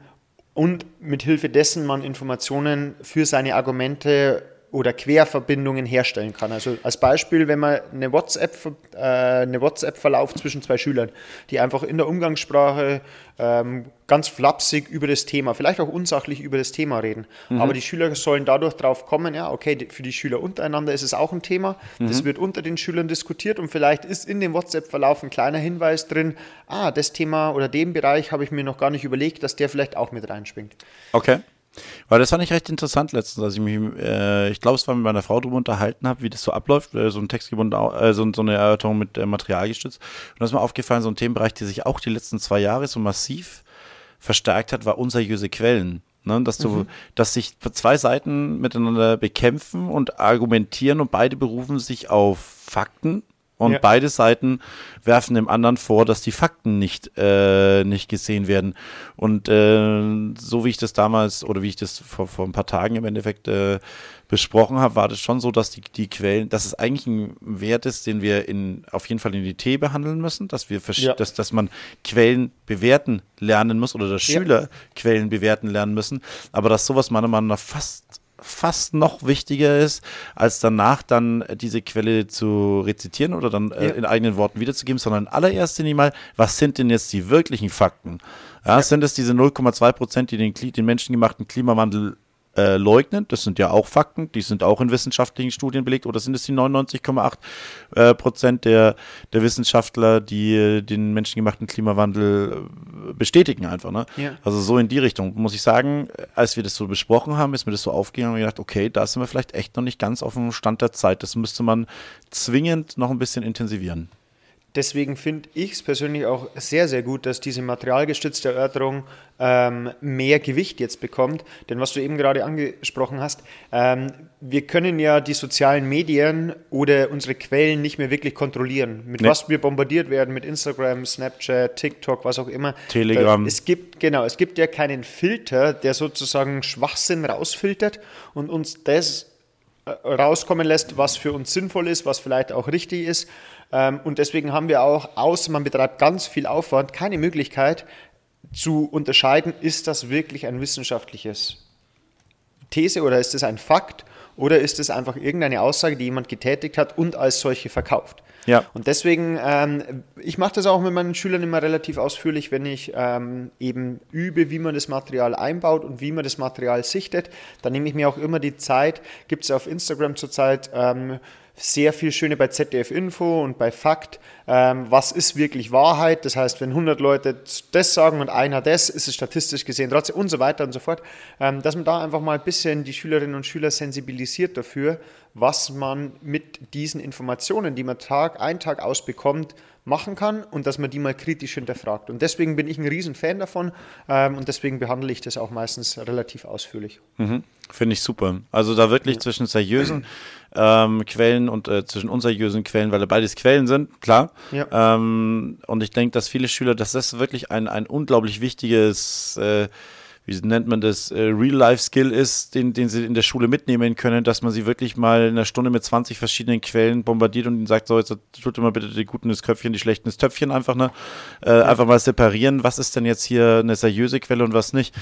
und mit Hilfe dessen man Informationen für seine Argumente oder Querverbindungen herstellen kann. Also als Beispiel, wenn man eine WhatsApp, äh, eine WhatsApp-Verlauf zwischen zwei Schülern, die einfach in der Umgangssprache ähm, ganz flapsig über das Thema, vielleicht auch unsachlich über das Thema reden. Mhm. Aber die Schüler sollen dadurch drauf kommen, ja, okay, für die Schüler untereinander ist es auch ein Thema. Mhm. Das wird unter den Schülern diskutiert und vielleicht ist in dem WhatsApp-Verlauf ein kleiner Hinweis drin, ah, das Thema oder den Bereich habe ich mir noch gar nicht überlegt, dass der vielleicht auch mit reinspringt. Okay. Weil das fand ich recht interessant letztens, als ich mich, äh, ich glaube, es war mit meiner Frau darüber unterhalten habe, wie das so abläuft, äh, so ein textgebunden, äh, so, so, eine Erörterung mit äh, Material gestützt. Und da ist mir aufgefallen, so ein Themenbereich, der sich auch die letzten zwei Jahre so massiv verstärkt hat, war unseriöse Quellen. Ne, dass du, mhm. dass sich zwei Seiten miteinander bekämpfen und argumentieren und beide berufen sich auf Fakten Und ja. beide Seiten werfen dem anderen vor, dass die Fakten nicht, äh, nicht gesehen werden. Und äh, so wie ich das damals oder wie ich das vor, vor ein paar Tagen im Endeffekt äh, besprochen habe, war das schon so, dass die, die Quellen, dass es eigentlich ein Wert ist, den wir in, auf jeden Fall in die T behandeln müssen, dass wir ja. dass, dass man Quellen bewerten lernen muss oder dass Schüler ja. Quellen bewerten lernen müssen, aber dass sowas meiner Meinung nach fast fast noch wichtiger ist, als danach dann diese Quelle zu rezitieren oder dann äh, in eigenen Worten wiederzugeben, sondern in allererster Linie mal, was sind denn jetzt die wirklichen Fakten? Ja, ja. Sind es diese 0,2 Prozent, die den, den menschengemachten Klimawandel äh, leugnen. Das sind ja auch Fakten, die sind auch in wissenschaftlichen Studien belegt. Oder sind es die 99,8 äh, Prozent der, der Wissenschaftler, die äh, den menschengemachten Klimawandel äh, bestätigen einfach? Ne? Ja. Also so in die Richtung. Muss ich sagen, als wir das so besprochen haben, ist mir das so aufgegangen und gedacht, okay, da sind wir vielleicht echt noch nicht ganz auf dem Stand der Zeit. Das müsste man zwingend noch ein bisschen intensivieren. Deswegen finde ich es persönlich auch sehr, sehr gut, dass diese materialgestützte Erörterung ähm, mehr Gewicht jetzt bekommt. Denn was du eben gerade angesprochen hast, ähm, wir können ja die sozialen Medien oder unsere Quellen nicht mehr wirklich kontrollieren. Mit nee. was wir bombardiert werden, mit Instagram, Snapchat, TikTok, was auch immer. Telegram. es gibt, genau, es gibt ja keinen Filter, der sozusagen Schwachsinn rausfiltert und uns das äh, rauskommen lässt, was für uns sinnvoll ist, was vielleicht auch richtig ist. Ähm, und deswegen haben wir auch, außer man betreibt ganz viel Aufwand, keine Möglichkeit zu unterscheiden, ist das wirklich ein wissenschaftliches These oder ist es ein Fakt oder ist es einfach irgendeine Aussage, die jemand getätigt hat und als solche verkauft. Ja. Und deswegen, ähm, ich mache das auch mit meinen Schülern immer relativ ausführlich, wenn ich ähm, eben übe, wie man das Material einbaut und wie man das Material sichtet. Dann nehme ich mir auch immer die Zeit, gibt es auf Instagram zurzeit ähm, sehr viel Schöne bei ZDF Info und bei Fakt. Ähm, was ist wirklich Wahrheit? Das heißt, wenn 100 Leute das sagen und einer das, ist es statistisch gesehen trotzdem und so weiter und so fort. Ähm, dass man da einfach mal ein bisschen die Schülerinnen und Schüler sensibilisiert dafür, was man mit diesen Informationen, die man Tag ein, Tag aus bekommt, machen kann und dass man die mal kritisch hinterfragt. Und deswegen bin ich ein Riesenfan davon ähm, und deswegen behandle ich das auch meistens relativ ausführlich. Mhm. Finde ich super. Also da wirklich ja. zwischen seriösen ähm, Quellen und äh, zwischen unseriösen Quellen, weil beides Quellen sind, klar. Ja. Ähm, und ich denke, dass viele Schüler, dass das wirklich ein, ein unglaublich wichtiges äh, wie nennt man das, äh, Real-Life-Skill ist, den, den sie in der Schule mitnehmen können, dass man sie wirklich mal in einer Stunde mit 20 verschiedenen Quellen bombardiert und ihnen sagt, so, jetzt tut immer bitte die guten ins Köpfchen, die schlechten ins Töpfchen einfach, ne? Äh, ja. Einfach mal separieren, was ist denn jetzt hier eine seriöse Quelle und was nicht.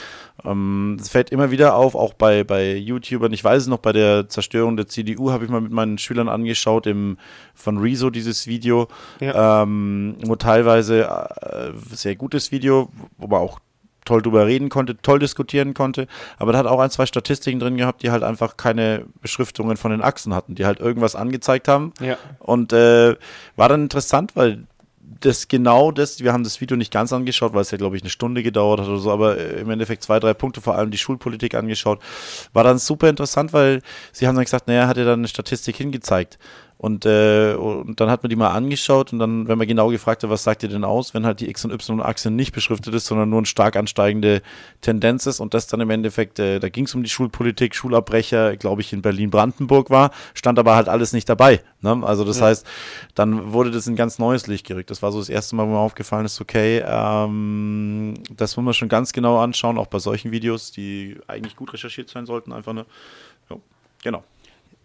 Ähm, das fällt immer wieder auf, auch bei, bei YouTubern. Ich weiß es noch, bei der Zerstörung der CDU habe ich mal mit meinen Schülern angeschaut, im, von Rezo dieses Video, ja. ähm, wo teilweise äh, sehr gutes Video, wo man auch toll drüber reden konnte, toll diskutieren konnte, aber da hat auch ein, zwei Statistiken drin gehabt, die halt einfach keine Beschriftungen von den Achsen hatten, die halt irgendwas angezeigt haben. Ja. Und äh, war dann interessant, weil das genau das, wir haben das Video nicht ganz angeschaut, weil es ja, glaube ich, eine Stunde gedauert hat oder so, aber äh, im Endeffekt zwei, drei Punkte, vor allem die Schulpolitik angeschaut. War dann super interessant, weil sie haben dann gesagt, naja, hat er dann eine Statistik hingezeigt. Und, äh, und dann hat man die mal angeschaut und dann, wenn man genau gefragt hat, was sagt ihr denn aus, wenn halt die X- und Y-Achse nicht beschriftet ist, sondern nur eine stark ansteigende Tendenz ist und das dann im Endeffekt, äh, da ging es um die Schulpolitik, Schulabbrecher, glaube ich, in Berlin-Brandenburg war, stand aber halt alles nicht dabei. Ne? Also das ja. heißt, dann wurde das in ganz neues Licht gerückt. Das war so das erste Mal, wo mir aufgefallen ist, okay, ähm, das muss man schon ganz genau anschauen, auch bei solchen Videos, die eigentlich gut recherchiert sein sollten, einfach ne. Ja, genau.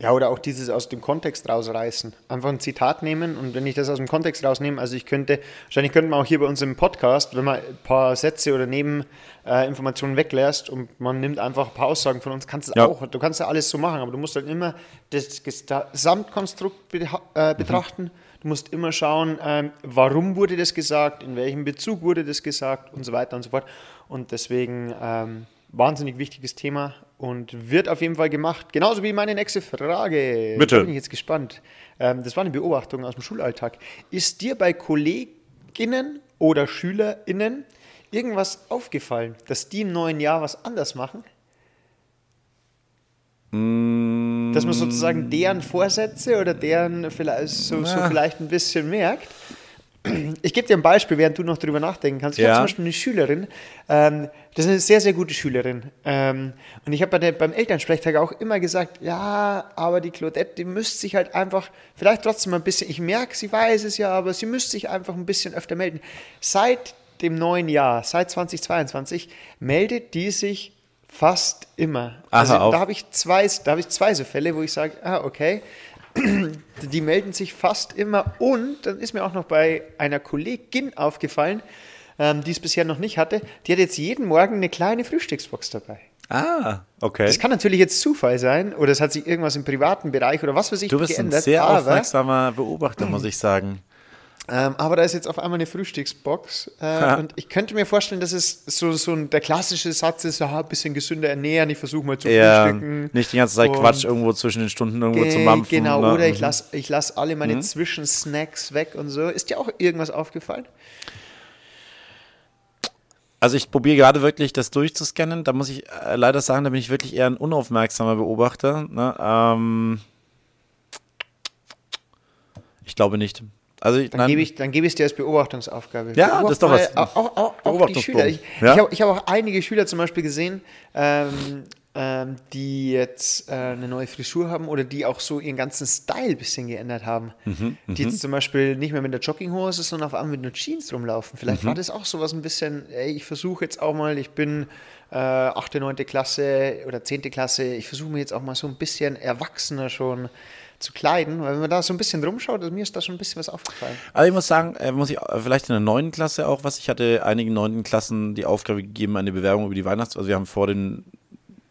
Ja, oder auch dieses aus dem Kontext rausreißen. Einfach ein Zitat nehmen und wenn ich das aus dem Kontext rausnehme, also ich könnte, wahrscheinlich könnte man auch hier bei uns im Podcast, wenn man ein paar Sätze oder Nebeninformationen äh, weglässt und man nimmt einfach ein paar Aussagen von uns, kannst du ja. auch, du kannst ja alles so machen, aber du musst halt immer das Gesamtkonstrukt be äh, mhm. betrachten. Mhm. Du musst immer schauen, ähm, warum wurde das gesagt, in welchem Bezug wurde das gesagt und so weiter und so fort. Und deswegen ähm, wahnsinnig wichtiges Thema und wird auf jeden Fall gemacht. Genauso wie meine nächste Frage. Bitte. Da bin ich jetzt gespannt. Ähm, das war eine Beobachtung aus dem Schulalltag. Ist dir bei Kolleginnen oder SchülerInnen irgendwas aufgefallen, dass die im neuen Jahr was anders machen? Mm. Dass man sozusagen deren Vorsätze oder deren vielleicht so, so vielleicht ein bisschen merkt? Ich gebe dir ein Beispiel, während du noch drüber nachdenken kannst. Ich ja. habe zum Beispiel eine Schülerin, ähm, das ist eine sehr, sehr gute Schülerin. Ähm, und ich habe bei beim Elternsprechtag auch immer gesagt, ja, aber die Claudette, die müsste sich halt einfach, vielleicht trotzdem ein bisschen, ich merke, sie weiß es ja, aber sie müsste sich einfach ein bisschen öfter melden. Seit dem neuen Jahr, seit 2022, meldet die sich fast immer. Aha, also da habe ich zwei, da habe ich zwei so Fälle, wo ich sage, ah, okay, die melden sich fast immer. Und dann ist mir auch noch bei einer Kollegin aufgefallen, ähm, die es bisher noch nicht hatte, die hat jetzt jeden Morgen eine kleine Frühstücksbox dabei. Ah, okay. Das kann natürlich jetzt Zufall sein oder es hat sich irgendwas im privaten Bereich oder was weiß ich du bist geändert. Ein sehr aufmerksamer Beobachter, muss ich sagen. Ähm, aber da ist jetzt auf einmal eine Frühstücksbox. Äh, und ich könnte mir vorstellen, dass es so, so ein, der klassische Satz ist, ja, ein bisschen gesünder ernähren, ich versuche mal zu ja, frühstücken. Nicht die ganze Zeit und Quatsch irgendwo zwischen den Stunden irgendwo zu mampfen. Genau, oder, oder ich mhm. lasse ich lass alle meine mhm. Zwischensnacks weg und so. Ist dir auch irgendwas aufgefallen? Also ich probiere gerade wirklich das durchzuscannen. Da muss ich äh, leider sagen, da bin ich wirklich eher ein unaufmerksamer Beobachter. Ne? Ähm, ich glaube nicht. Also ich, dann, gebe ich, dann gebe ich es dir als Beobachtungsaufgabe. Ja, Beobacht das ist doch was. Auch, auch, auch, auch die Schüler. Ich, ja? ich habe hab auch einige Schüler zum Beispiel gesehen, ähm, ähm, die jetzt äh, eine neue Frisur haben oder die auch so ihren ganzen Style ein bisschen geändert haben. Mhm, die jetzt mhm. zum Beispiel nicht mehr mit der Jogginghose, sondern auf einmal mit einer Jeans rumlaufen. Vielleicht mhm. war das auch so was ein bisschen, ey, ich versuche jetzt auch mal, ich bin äh, 8., 9. Klasse oder 10. Klasse, ich versuche mir jetzt auch mal so ein bisschen erwachsener schon zu kleiden, weil wenn man da so ein bisschen rumschaut, also mir ist da schon ein bisschen was aufgefallen. Aber ich muss sagen, äh, muss ich äh, vielleicht in der neunten Klasse auch was. Ich hatte einigen neunten Klassen die Aufgabe gegeben, eine Bewerbung über die Weihnachts-, also wir haben vor den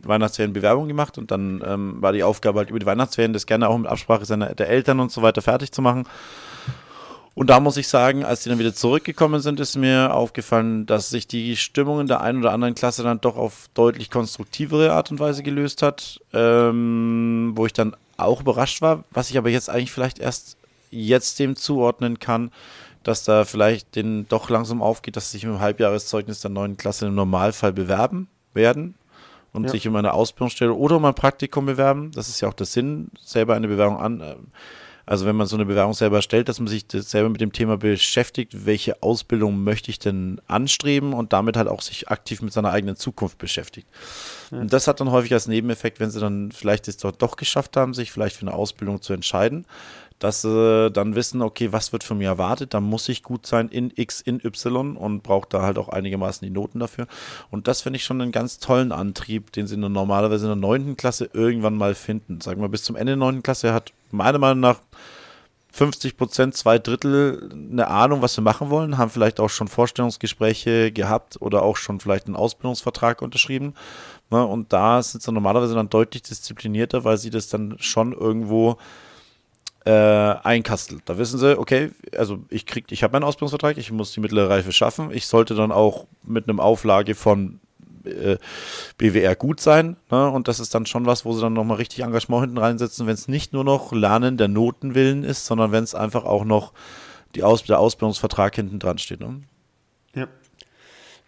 Weihnachtsferien Bewerbung gemacht und dann ähm, war die Aufgabe halt über die Weihnachtsferien das gerne auch mit Absprache seiner, der Eltern und so weiter fertig zu machen. Und da muss ich sagen, als die dann wieder zurückgekommen sind, ist mir aufgefallen, dass sich die Stimmung in der einen oder anderen Klasse dann doch auf deutlich konstruktivere Art und Weise gelöst hat, ähm, wo ich dann auch überrascht war, was ich aber jetzt eigentlich vielleicht erst jetzt dem zuordnen kann, dass da vielleicht den doch langsam aufgeht, dass sich im Halbjahreszeugnis der neuen Klasse im Normalfall bewerben werden und ja. sich um eine Ausbildungsstelle oder um ein Praktikum bewerben. Das ist ja auch der Sinn, selber eine Bewerbung an. Also wenn man so eine Bewerbung selber stellt, dass man sich selber mit dem Thema beschäftigt, welche Ausbildung möchte ich denn anstreben und damit halt auch sich aktiv mit seiner eigenen Zukunft beschäftigt. Ja. Und das hat dann häufig als Nebeneffekt, wenn sie dann vielleicht es dort doch geschafft haben, sich vielleicht für eine Ausbildung zu entscheiden, dass sie dann wissen, okay, was wird von mir erwartet, dann muss ich gut sein in X, in Y und braucht da halt auch einigermaßen die Noten dafür. Und das finde ich schon einen ganz tollen Antrieb, den sie normalerweise in der neunten Klasse irgendwann mal finden. Sagen wir, bis zum Ende der neunten Klasse hat meiner Meinung nach 50 Prozent, zwei Drittel eine Ahnung, was sie machen wollen, haben vielleicht auch schon Vorstellungsgespräche gehabt oder auch schon vielleicht einen Ausbildungsvertrag unterschrieben. Ne? Und da sind sie normalerweise dann deutlich disziplinierter, weil sie das dann schon irgendwo äh, einkastelt. Da wissen sie, okay, also ich krieg, ich habe meinen Ausbildungsvertrag, ich muss die mittlere Reife schaffen. Ich sollte dann auch mit einem Auflage von äh, BWR gut sein. Ne? Und das ist dann schon was, wo sie dann nochmal richtig Engagement hinten reinsetzen, wenn es nicht nur noch Lernen der Notenwillen ist, sondern wenn es einfach auch noch die Aus der Ausbildungsvertrag hinten dran steht. Ne?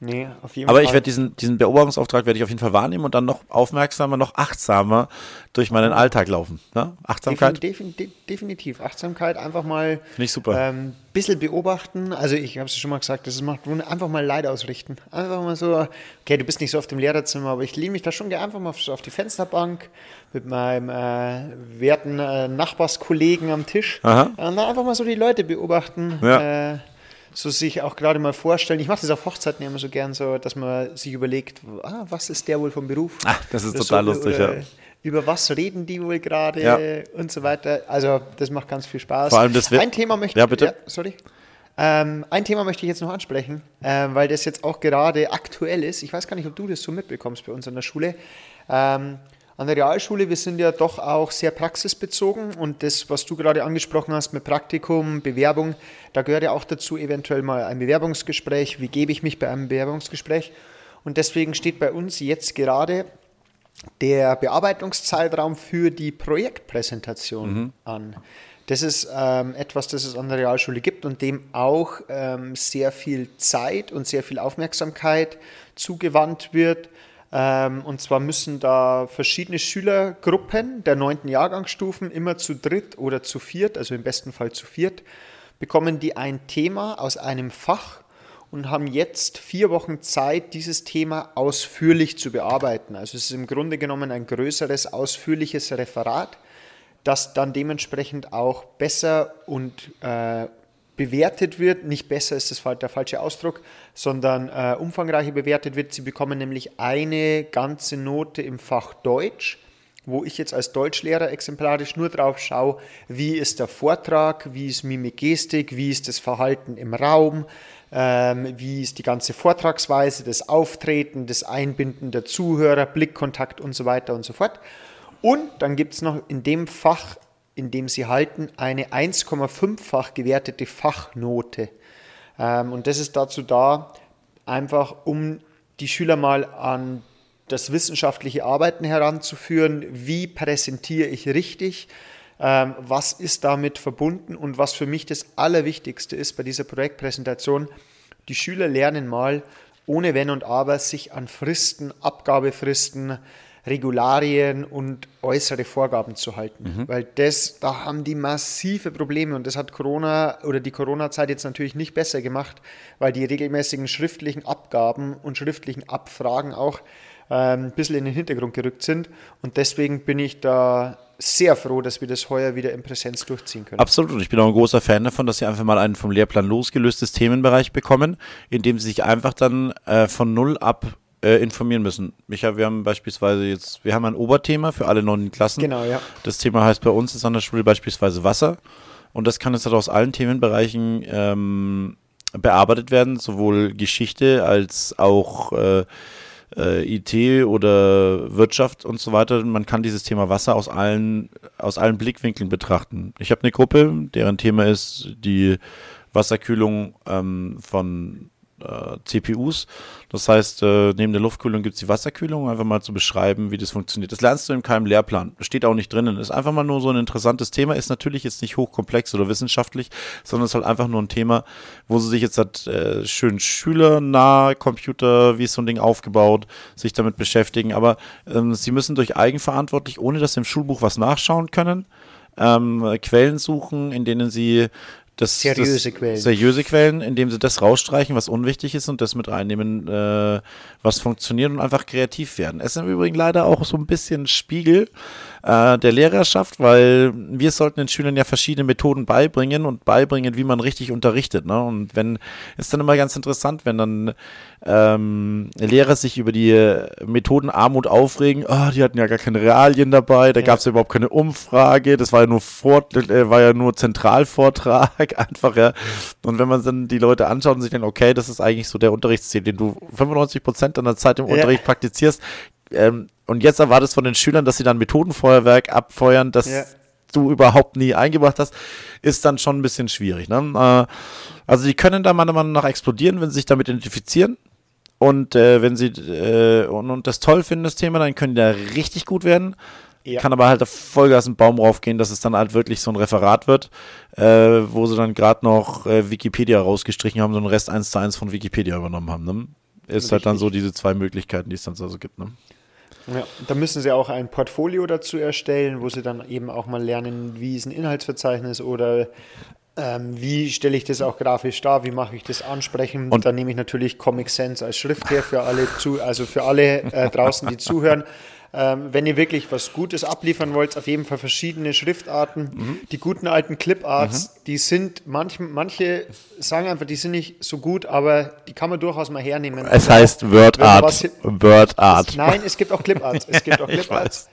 Nee, auf jeden Aber Fall. ich werde diesen, diesen Beobachtungsauftrag werde ich auf jeden Fall wahrnehmen und dann noch aufmerksamer, noch achtsamer durch meinen Alltag laufen. Ne? Achtsamkeit. Defin, defin, definitiv. Achtsamkeit einfach mal ein ähm, bisschen beobachten. Also ich habe es schon mal gesagt, das macht einfach mal Leid ausrichten. Einfach mal so, okay, du bist nicht so auf dem Lehrerzimmer, aber ich lehne mich da schon einfach mal auf die Fensterbank mit meinem äh, werten äh, Nachbarskollegen am Tisch. Aha. Und dann einfach mal so die Leute beobachten. Ja. Äh, so sich auch gerade mal vorstellen. Ich mache das auf Hochzeiten immer so gern so, dass man sich überlegt, ah, was ist der wohl vom Beruf? Ach, das ist total so, lustig, ja. Über was reden die wohl gerade ja. und so weiter. Also das macht ganz viel Spaß. Vor allem das Ein Thema möchte ja, bitte. Ja, sorry. Ähm, ein Thema möchte ich jetzt noch ansprechen, ähm, weil das jetzt auch gerade aktuell ist. Ich weiß gar nicht, ob du das so mitbekommst bei uns an der Schule. Ähm, an der Realschule, wir sind ja doch auch sehr praxisbezogen und das, was du gerade angesprochen hast mit Praktikum, Bewerbung, da gehört ja auch dazu eventuell mal ein Bewerbungsgespräch. Wie gebe ich mich bei einem Bewerbungsgespräch? Und deswegen steht bei uns jetzt gerade der Bearbeitungszeitraum für die Projektpräsentation mhm. an. Das ist ähm, etwas, das es an der Realschule gibt und dem auch ähm, sehr viel Zeit und sehr viel Aufmerksamkeit zugewandt wird. Ähm, und zwar müssen da verschiedene Schülergruppen der neunten Jahrgangsstufen immer zu dritt oder zu viert, also im besten Fall zu viert, bekommen die ein Thema aus einem Fach und haben jetzt vier Wochen Zeit, dieses Thema ausführlich zu bearbeiten. Also es ist im Grunde genommen ein größeres, ausführliches Referat, das dann dementsprechend auch besser und äh, bewertet wird. Nicht besser ist das der falsche Ausdruck, sondern äh, umfangreicher bewertet wird. Sie bekommen nämlich eine ganze Note im Fach Deutsch wo ich jetzt als Deutschlehrer exemplarisch nur drauf schaue, wie ist der Vortrag, wie ist Mimik Gestik, wie ist das Verhalten im Raum, ähm, wie ist die ganze Vortragsweise, das Auftreten, das Einbinden der Zuhörer, Blickkontakt und so weiter und so fort. Und dann gibt es noch in dem Fach, in dem Sie halten, eine 1,5-fach gewertete Fachnote. Ähm, und das ist dazu da, einfach um die Schüler mal an das wissenschaftliche Arbeiten heranzuführen. Wie präsentiere ich richtig? Ähm, was ist damit verbunden? Und was für mich das Allerwichtigste ist bei dieser Projektpräsentation, die Schüler lernen mal ohne Wenn und Aber sich an Fristen, Abgabefristen, Regularien und äußere Vorgaben zu halten. Mhm. Weil das, da haben die massive Probleme und das hat Corona oder die Corona-Zeit jetzt natürlich nicht besser gemacht, weil die regelmäßigen schriftlichen Abgaben und schriftlichen Abfragen auch ähm, ein bisschen in den Hintergrund gerückt sind. Und deswegen bin ich da sehr froh, dass wir das heuer wieder in Präsenz durchziehen können. Absolut. Und ich bin auch ein großer Fan davon, dass Sie einfach mal ein vom Lehrplan losgelöstes Themenbereich bekommen, in dem Sie sich einfach dann äh, von null ab äh, informieren müssen. Micha, wir haben beispielsweise jetzt, wir haben ein Oberthema für alle neuen Klassen. Genau, ja. Das Thema heißt bei uns ist an der Schule beispielsweise Wasser. Und das kann jetzt halt aus allen Themenbereichen ähm, bearbeitet werden, sowohl Geschichte als auch äh, äh, IT oder Wirtschaft und so weiter. Man kann dieses Thema Wasser aus allen, aus allen Blickwinkeln betrachten. Ich habe eine Gruppe, deren Thema ist die Wasserkühlung ähm, von äh, CPUs. Das heißt, äh, neben der Luftkühlung gibt es die Wasserkühlung, einfach mal zu beschreiben, wie das funktioniert. Das lernst du in keinem Lehrplan, steht auch nicht drinnen. Ist einfach mal nur so ein interessantes Thema, ist natürlich jetzt nicht hochkomplex oder wissenschaftlich, sondern ist halt einfach nur ein Thema, wo sie sich jetzt halt äh, schön schülernah, Computer, wie ist so ein Ding aufgebaut, sich damit beschäftigen. Aber ähm, sie müssen durch eigenverantwortlich, ohne dass sie im Schulbuch was nachschauen können, ähm, Quellen suchen, in denen sie das, seriöse das, Quellen. Seriöse Quellen, indem sie das rausstreichen, was unwichtig ist und das mit reinnehmen, äh, was funktioniert und einfach kreativ werden. Es ist im Übrigen leider auch so ein bisschen Spiegel äh, der Lehrerschaft, weil wir sollten den Schülern ja verschiedene Methoden beibringen und beibringen, wie man richtig unterrichtet. Ne? Und wenn, ist dann immer ganz interessant, wenn dann ähm, Lehrer sich über die Methodenarmut aufregen, oh, die hatten ja gar keine Realien dabei, da ja. gab es ja überhaupt keine Umfrage, das war ja nur Fort, äh, war ja nur Zentralvortrag, einfach ja. Und wenn man dann die Leute anschaut und sich denkt, okay, das ist eigentlich so der Unterrichtsziel, den du 95 Prozent deiner Zeit im ja. Unterricht praktizierst, ähm, und jetzt erwartest von den Schülern, dass sie dann Methodenfeuerwerk abfeuern, das ja. du überhaupt nie eingebracht hast, ist dann schon ein bisschen schwierig. Ne? Äh, also die können da meiner Meinung nach explodieren, wenn sie sich damit identifizieren. Und äh, wenn sie äh, und, und, das toll finden, das Thema, dann können die da richtig gut werden. Ja. Kann aber halt auf Vollgas einen Baum raufgehen, dass es dann halt wirklich so ein Referat wird, äh, wo sie dann gerade noch äh, Wikipedia rausgestrichen haben, so einen Rest 1 zu 1 von Wikipedia übernommen haben. Ne? Ist Richtig. halt dann so diese zwei Möglichkeiten, die es dann so gibt. Ne? Ja, da müssen Sie auch ein Portfolio dazu erstellen, wo Sie dann eben auch mal lernen, wie ist ein Inhaltsverzeichnis oder ähm, wie stelle ich das auch grafisch dar, wie mache ich das ansprechend. Und dann nehme ich natürlich Comic Sans als Schrift her für alle, zu, also für alle äh, draußen, die zuhören. Ähm, wenn ihr wirklich was Gutes abliefern wollt, auf jeden Fall verschiedene Schriftarten. Mhm. Die guten alten Cliparts, mhm. die sind, manch, manche sagen einfach, die sind nicht so gut, aber die kann man durchaus mal hernehmen. Es heißt Word Art. Word Art. Nein, es gibt auch Cliparts. Es gibt auch Cliparts.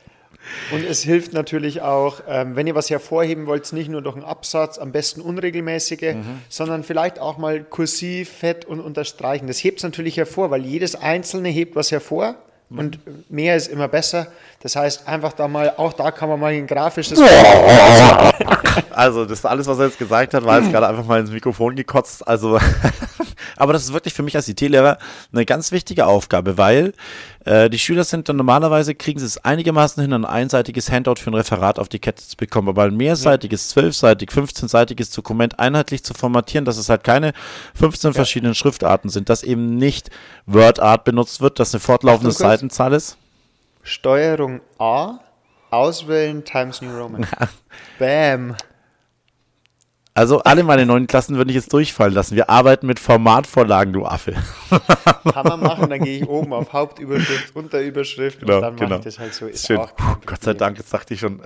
Und es hilft natürlich auch, ähm, wenn ihr was hervorheben wollt, nicht nur durch einen Absatz, am besten unregelmäßige, mhm. sondern vielleicht auch mal kursiv, fett und unterstreichen. Das hebt es natürlich hervor, weil jedes Einzelne hebt was hervor und mehr ist immer besser. Das heißt, einfach da mal, auch da kann man mal ein grafisches. also, das alles, was er jetzt gesagt hat, war jetzt gerade einfach mal ins Mikrofon gekotzt. Also, aber das ist wirklich für mich als IT-Lehrer eine ganz wichtige Aufgabe, weil äh, die Schüler sind dann normalerweise, kriegen sie es einigermaßen hin, ein einseitiges Handout für ein Referat auf die Kette zu bekommen, aber ein mehrseitiges, zwölfseitig, 15-seitiges Dokument einheitlich zu formatieren, dass es halt keine 15 ja. verschiedenen Schriftarten sind, dass eben nicht WordArt benutzt wird, dass eine fortlaufende Seitenzahl ist. Steuerung A, auswählen Times New Roman. Bam. Also alle meine neuen Klassen würde ich jetzt durchfallen lassen. Wir arbeiten mit Formatvorlagen, du Affe. Kann man machen, dann gehe ich oben auf Hauptüberschrift, Unterüberschrift genau, und dann genau. mache ich das halt so. Ist Schön. Gott sei Dank, jetzt dachte ich schon.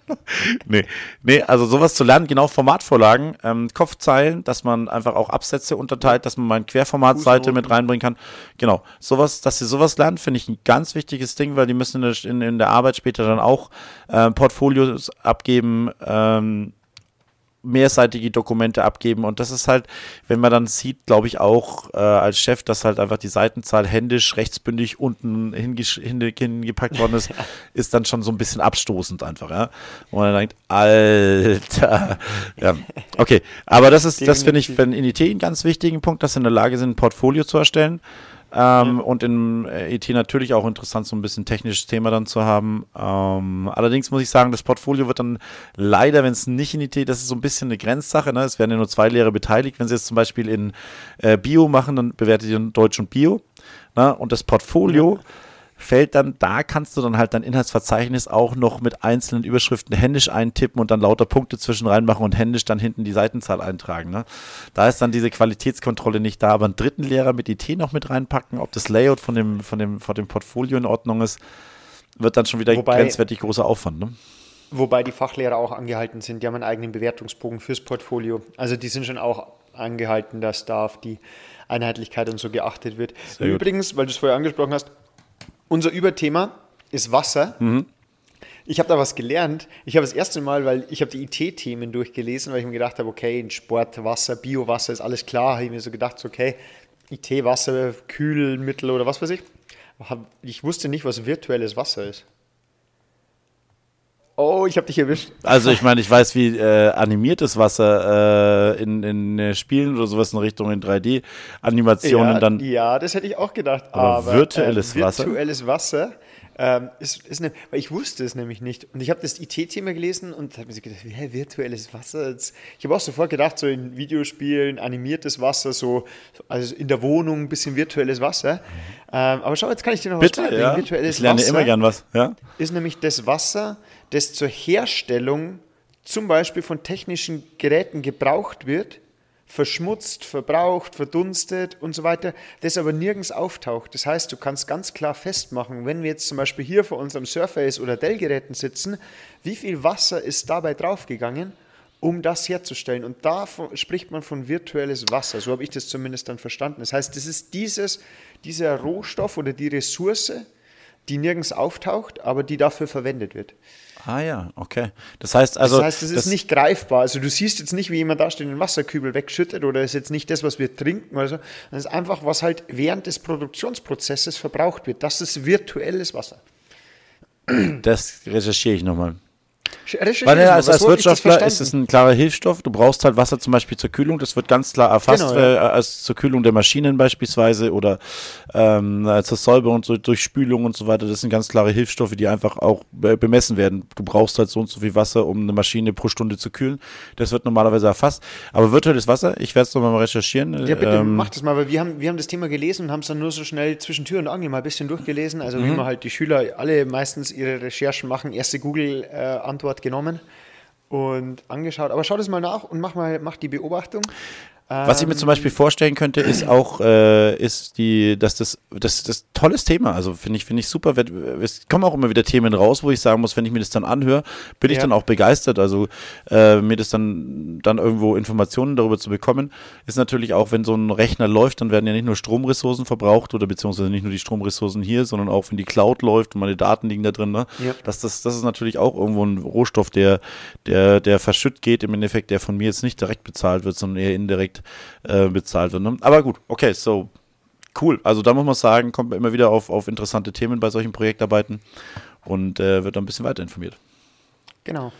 nee, nee, also sowas zu lernen, genau Formatvorlagen, ähm, Kopfzeilen, dass man einfach auch Absätze unterteilt, dass man mal eine Querformatseite mit reinbringen kann. Genau, sowas, dass sie sowas lernen, finde ich ein ganz wichtiges Ding, weil die müssen in der, in, in der Arbeit später dann auch äh, Portfolios abgeben, ähm, mehrseitige Dokumente abgeben. Und das ist halt, wenn man dann sieht, glaube ich auch äh, als Chef, dass halt einfach die Seitenzahl händisch, rechtsbündig unten hingepackt worden ist, ist dann schon so ein bisschen abstoßend einfach, ja. Und man denkt, Alter. ja, okay. Aber das ist, das finde ich für den INIT einen ganz wichtigen Punkt, dass sie in der Lage sind, ein Portfolio zu erstellen. Ähm, ja. Und im IT äh, natürlich auch interessant, so ein bisschen technisches Thema dann zu haben. Ähm, allerdings muss ich sagen, das Portfolio wird dann leider, wenn es nicht in IT, das ist so ein bisschen eine Grenzsache. Ne? Es werden ja nur zwei Lehrer beteiligt. Wenn sie jetzt zum Beispiel in äh, Bio machen, dann bewertet ihr Deutsch und Bio. Ne? Und das Portfolio. Ja fällt dann, da kannst du dann halt dein Inhaltsverzeichnis auch noch mit einzelnen Überschriften händisch eintippen und dann lauter Punkte zwischen reinmachen und händisch dann hinten die Seitenzahl eintragen. Ne? Da ist dann diese Qualitätskontrolle nicht da, aber einen dritten Lehrer mit IT noch mit reinpacken, ob das Layout von dem, von dem, von dem Portfolio in Ordnung ist, wird dann schon wieder Wobei, grenzwertig großer Aufwand. Ne? Wobei die Fachlehrer auch angehalten sind, die haben einen eigenen Bewertungsbogen fürs Portfolio. Also die sind schon auch angehalten, dass da auf die Einheitlichkeit und so geachtet wird. Übrigens, weil du es vorher angesprochen hast, unser Überthema ist Wasser. Mhm. Ich habe da was gelernt. Ich habe das erste Mal, weil ich habe die IT-Themen durchgelesen, weil ich mir gedacht habe, okay, in Sport, Wasser, Biowasser ist alles klar. Habe ich mir so gedacht, okay, IT, Wasser, Kühlmittel oder was weiß ich. Ich wusste nicht, was virtuelles Wasser ist. Oh, ich habe dich erwischt. Also ich meine, ich weiß, wie äh, animiertes Wasser äh, in, in äh, Spielen oder sowas in Richtung in 3D-Animationen ja, dann. Ja, das hätte ich auch gedacht. Aber, virtuelles äh, Wasser. Virtuelles Wasser. Ähm, ist, ist eine, weil ich wusste es nämlich nicht. Und ich habe das IT-Thema gelesen und habe mir gedacht, hä, virtuelles Wasser? Jetzt, ich habe auch sofort gedacht, so in Videospielen, animiertes Wasser, so also in der Wohnung ein bisschen virtuelles Wasser. Ähm, aber schau, jetzt kann ich dir noch Bitte, was beibringen. Ja. Virtuelles ich lerne Wasser immer gern was. Ja? Ist nämlich das Wasser, das zur Herstellung zum Beispiel von technischen Geräten gebraucht wird, verschmutzt, verbraucht, verdunstet und so weiter, das aber nirgends auftaucht. Das heißt, du kannst ganz klar festmachen, wenn wir jetzt zum Beispiel hier vor unserem Surface oder Dell-Geräten sitzen, wie viel Wasser ist dabei draufgegangen, um das herzustellen. Und da spricht man von virtuelles Wasser. So habe ich das zumindest dann verstanden. Das heißt, das ist dieses, dieser Rohstoff oder die Ressource, die nirgends auftaucht, aber die dafür verwendet wird. Ah ja, okay. Das heißt also. Das heißt, es ist nicht greifbar. Also du siehst jetzt nicht, wie jemand da steht den Wasserkübel wegschüttet oder ist jetzt nicht das, was wir trinken oder so. Das ist einfach, was halt während des Produktionsprozesses verbraucht wird. Das ist virtuelles Wasser. Das recherchiere ich nochmal. Weil ja, als, als Wirtschaftler ist es ein klarer Hilfsstoff. Du brauchst halt Wasser zum Beispiel zur Kühlung. Das wird ganz klar erfasst, genau, ja. äh, als zur Kühlung der Maschinen beispielsweise oder ähm, zur Säuberung so, durch Spülung und so weiter. Das sind ganz klare Hilfsstoffe, die einfach auch bemessen werden. Du brauchst halt so und so viel Wasser, um eine Maschine pro Stunde zu kühlen. Das wird normalerweise erfasst. Aber virtuelles Wasser, ich werde es nochmal recherchieren. Ja, bitte ähm, mach das mal, weil wir haben, wir haben das Thema gelesen und haben es dann nur so schnell zwischen Tür und Angel mal ein bisschen durchgelesen. Also mhm. wie man halt die Schüler alle meistens ihre Recherchen machen, erste Google-Antwort äh, genommen und angeschaut. Aber schau das mal nach und mach mal mach die Beobachtung. Was ich mir zum Beispiel vorstellen könnte, ist auch, äh, ist die, dass das, das, das tolles Thema. Also finde ich, finde ich super. Es kommen auch immer wieder Themen raus, wo ich sagen muss, wenn ich mir das dann anhöre, bin ja. ich dann auch begeistert. Also äh, mir das dann, dann irgendwo Informationen darüber zu bekommen, ist natürlich auch, wenn so ein Rechner läuft, dann werden ja nicht nur Stromressourcen verbraucht oder beziehungsweise nicht nur die Stromressourcen hier, sondern auch wenn die Cloud läuft und meine Daten liegen da drin. Ne? Ja. Das, das, das ist natürlich auch irgendwo ein Rohstoff, der, der, der verschütt geht, im Endeffekt, der von mir jetzt nicht direkt bezahlt wird, sondern eher indirekt äh, bezahlt wird. Ne? Aber gut, okay, so cool. Also da muss man sagen, kommt man immer wieder auf, auf interessante Themen bei solchen Projektarbeiten und äh, wird dann ein bisschen weiter informiert. Genau.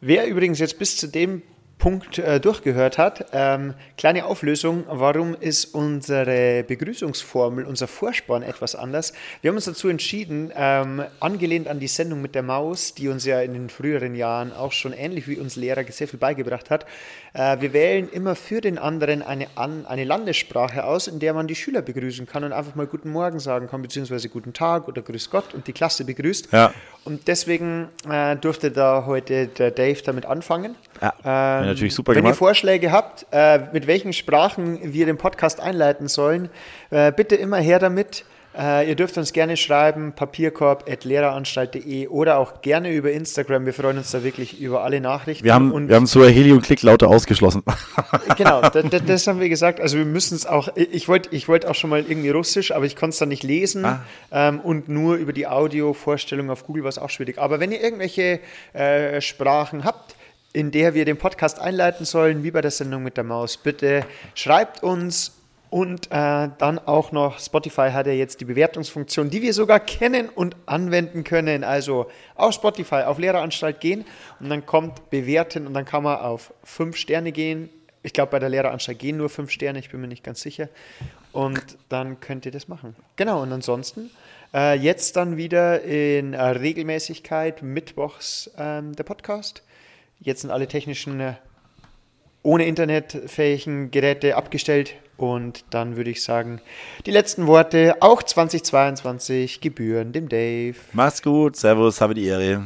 Wer übrigens jetzt bis zu dem Punkt äh, durchgehört hat. Ähm, kleine Auflösung, warum ist unsere Begrüßungsformel, unser Vorspann etwas anders? Wir haben uns dazu entschieden, ähm, angelehnt an die Sendung mit der Maus, die uns ja in den früheren Jahren auch schon ähnlich wie uns Lehrer sehr viel beigebracht hat. Äh, wir wählen immer für den anderen eine, an, eine Landessprache aus, in der man die Schüler begrüßen kann und einfach mal Guten Morgen sagen kann, beziehungsweise Guten Tag oder Grüß Gott und die Klasse begrüßt. Ja. Und deswegen äh, durfte da heute der Dave damit anfangen. Ja, ähm, natürlich super Wenn gemacht. ihr Vorschläge habt, äh, mit welchen Sprachen wir den Podcast einleiten sollen, äh, bitte immer her damit. Äh, ihr dürft uns gerne schreiben, papierkorb.lehreranstalt.de oder auch gerne über Instagram. Wir freuen uns da wirklich über alle Nachrichten. Wir haben, und wir haben so Heli und Klick lauter ausgeschlossen. genau, das, haben wir gesagt. Also wir müssen es auch, ich wollte ich wollt auch schon mal irgendwie Russisch, aber ich konnte es dann nicht lesen ah. ähm, und nur über die Audiovorstellung auf Google war es auch schwierig. Aber wenn ihr irgendwelche äh, Sprachen habt, in der wir den Podcast einleiten sollen, wie bei der Sendung mit der Maus, bitte schreibt uns und äh, dann auch noch, Spotify hat ja jetzt die Bewertungsfunktion, die wir sogar kennen und anwenden können. Also auf Spotify, auf Lehreranstalt gehen und dann kommt bewerten und dann kann man auf fünf Sterne gehen. Ich glaube, bei der Lehreranstalt gehen nur fünf Sterne, ich bin mir nicht ganz sicher. Und dann könnt ihr das machen. Genau, und ansonsten äh, jetzt dann wieder in äh, Regelmäßigkeit mittwochs ähm, der Podcast. Jetzt sind alle technischen äh, ohne internetfähigen Geräte abgestellt. Und dann würde ich sagen, die letzten Worte, auch 2022 gebühren dem Dave. Mach's gut, Servus, habe die Ehre.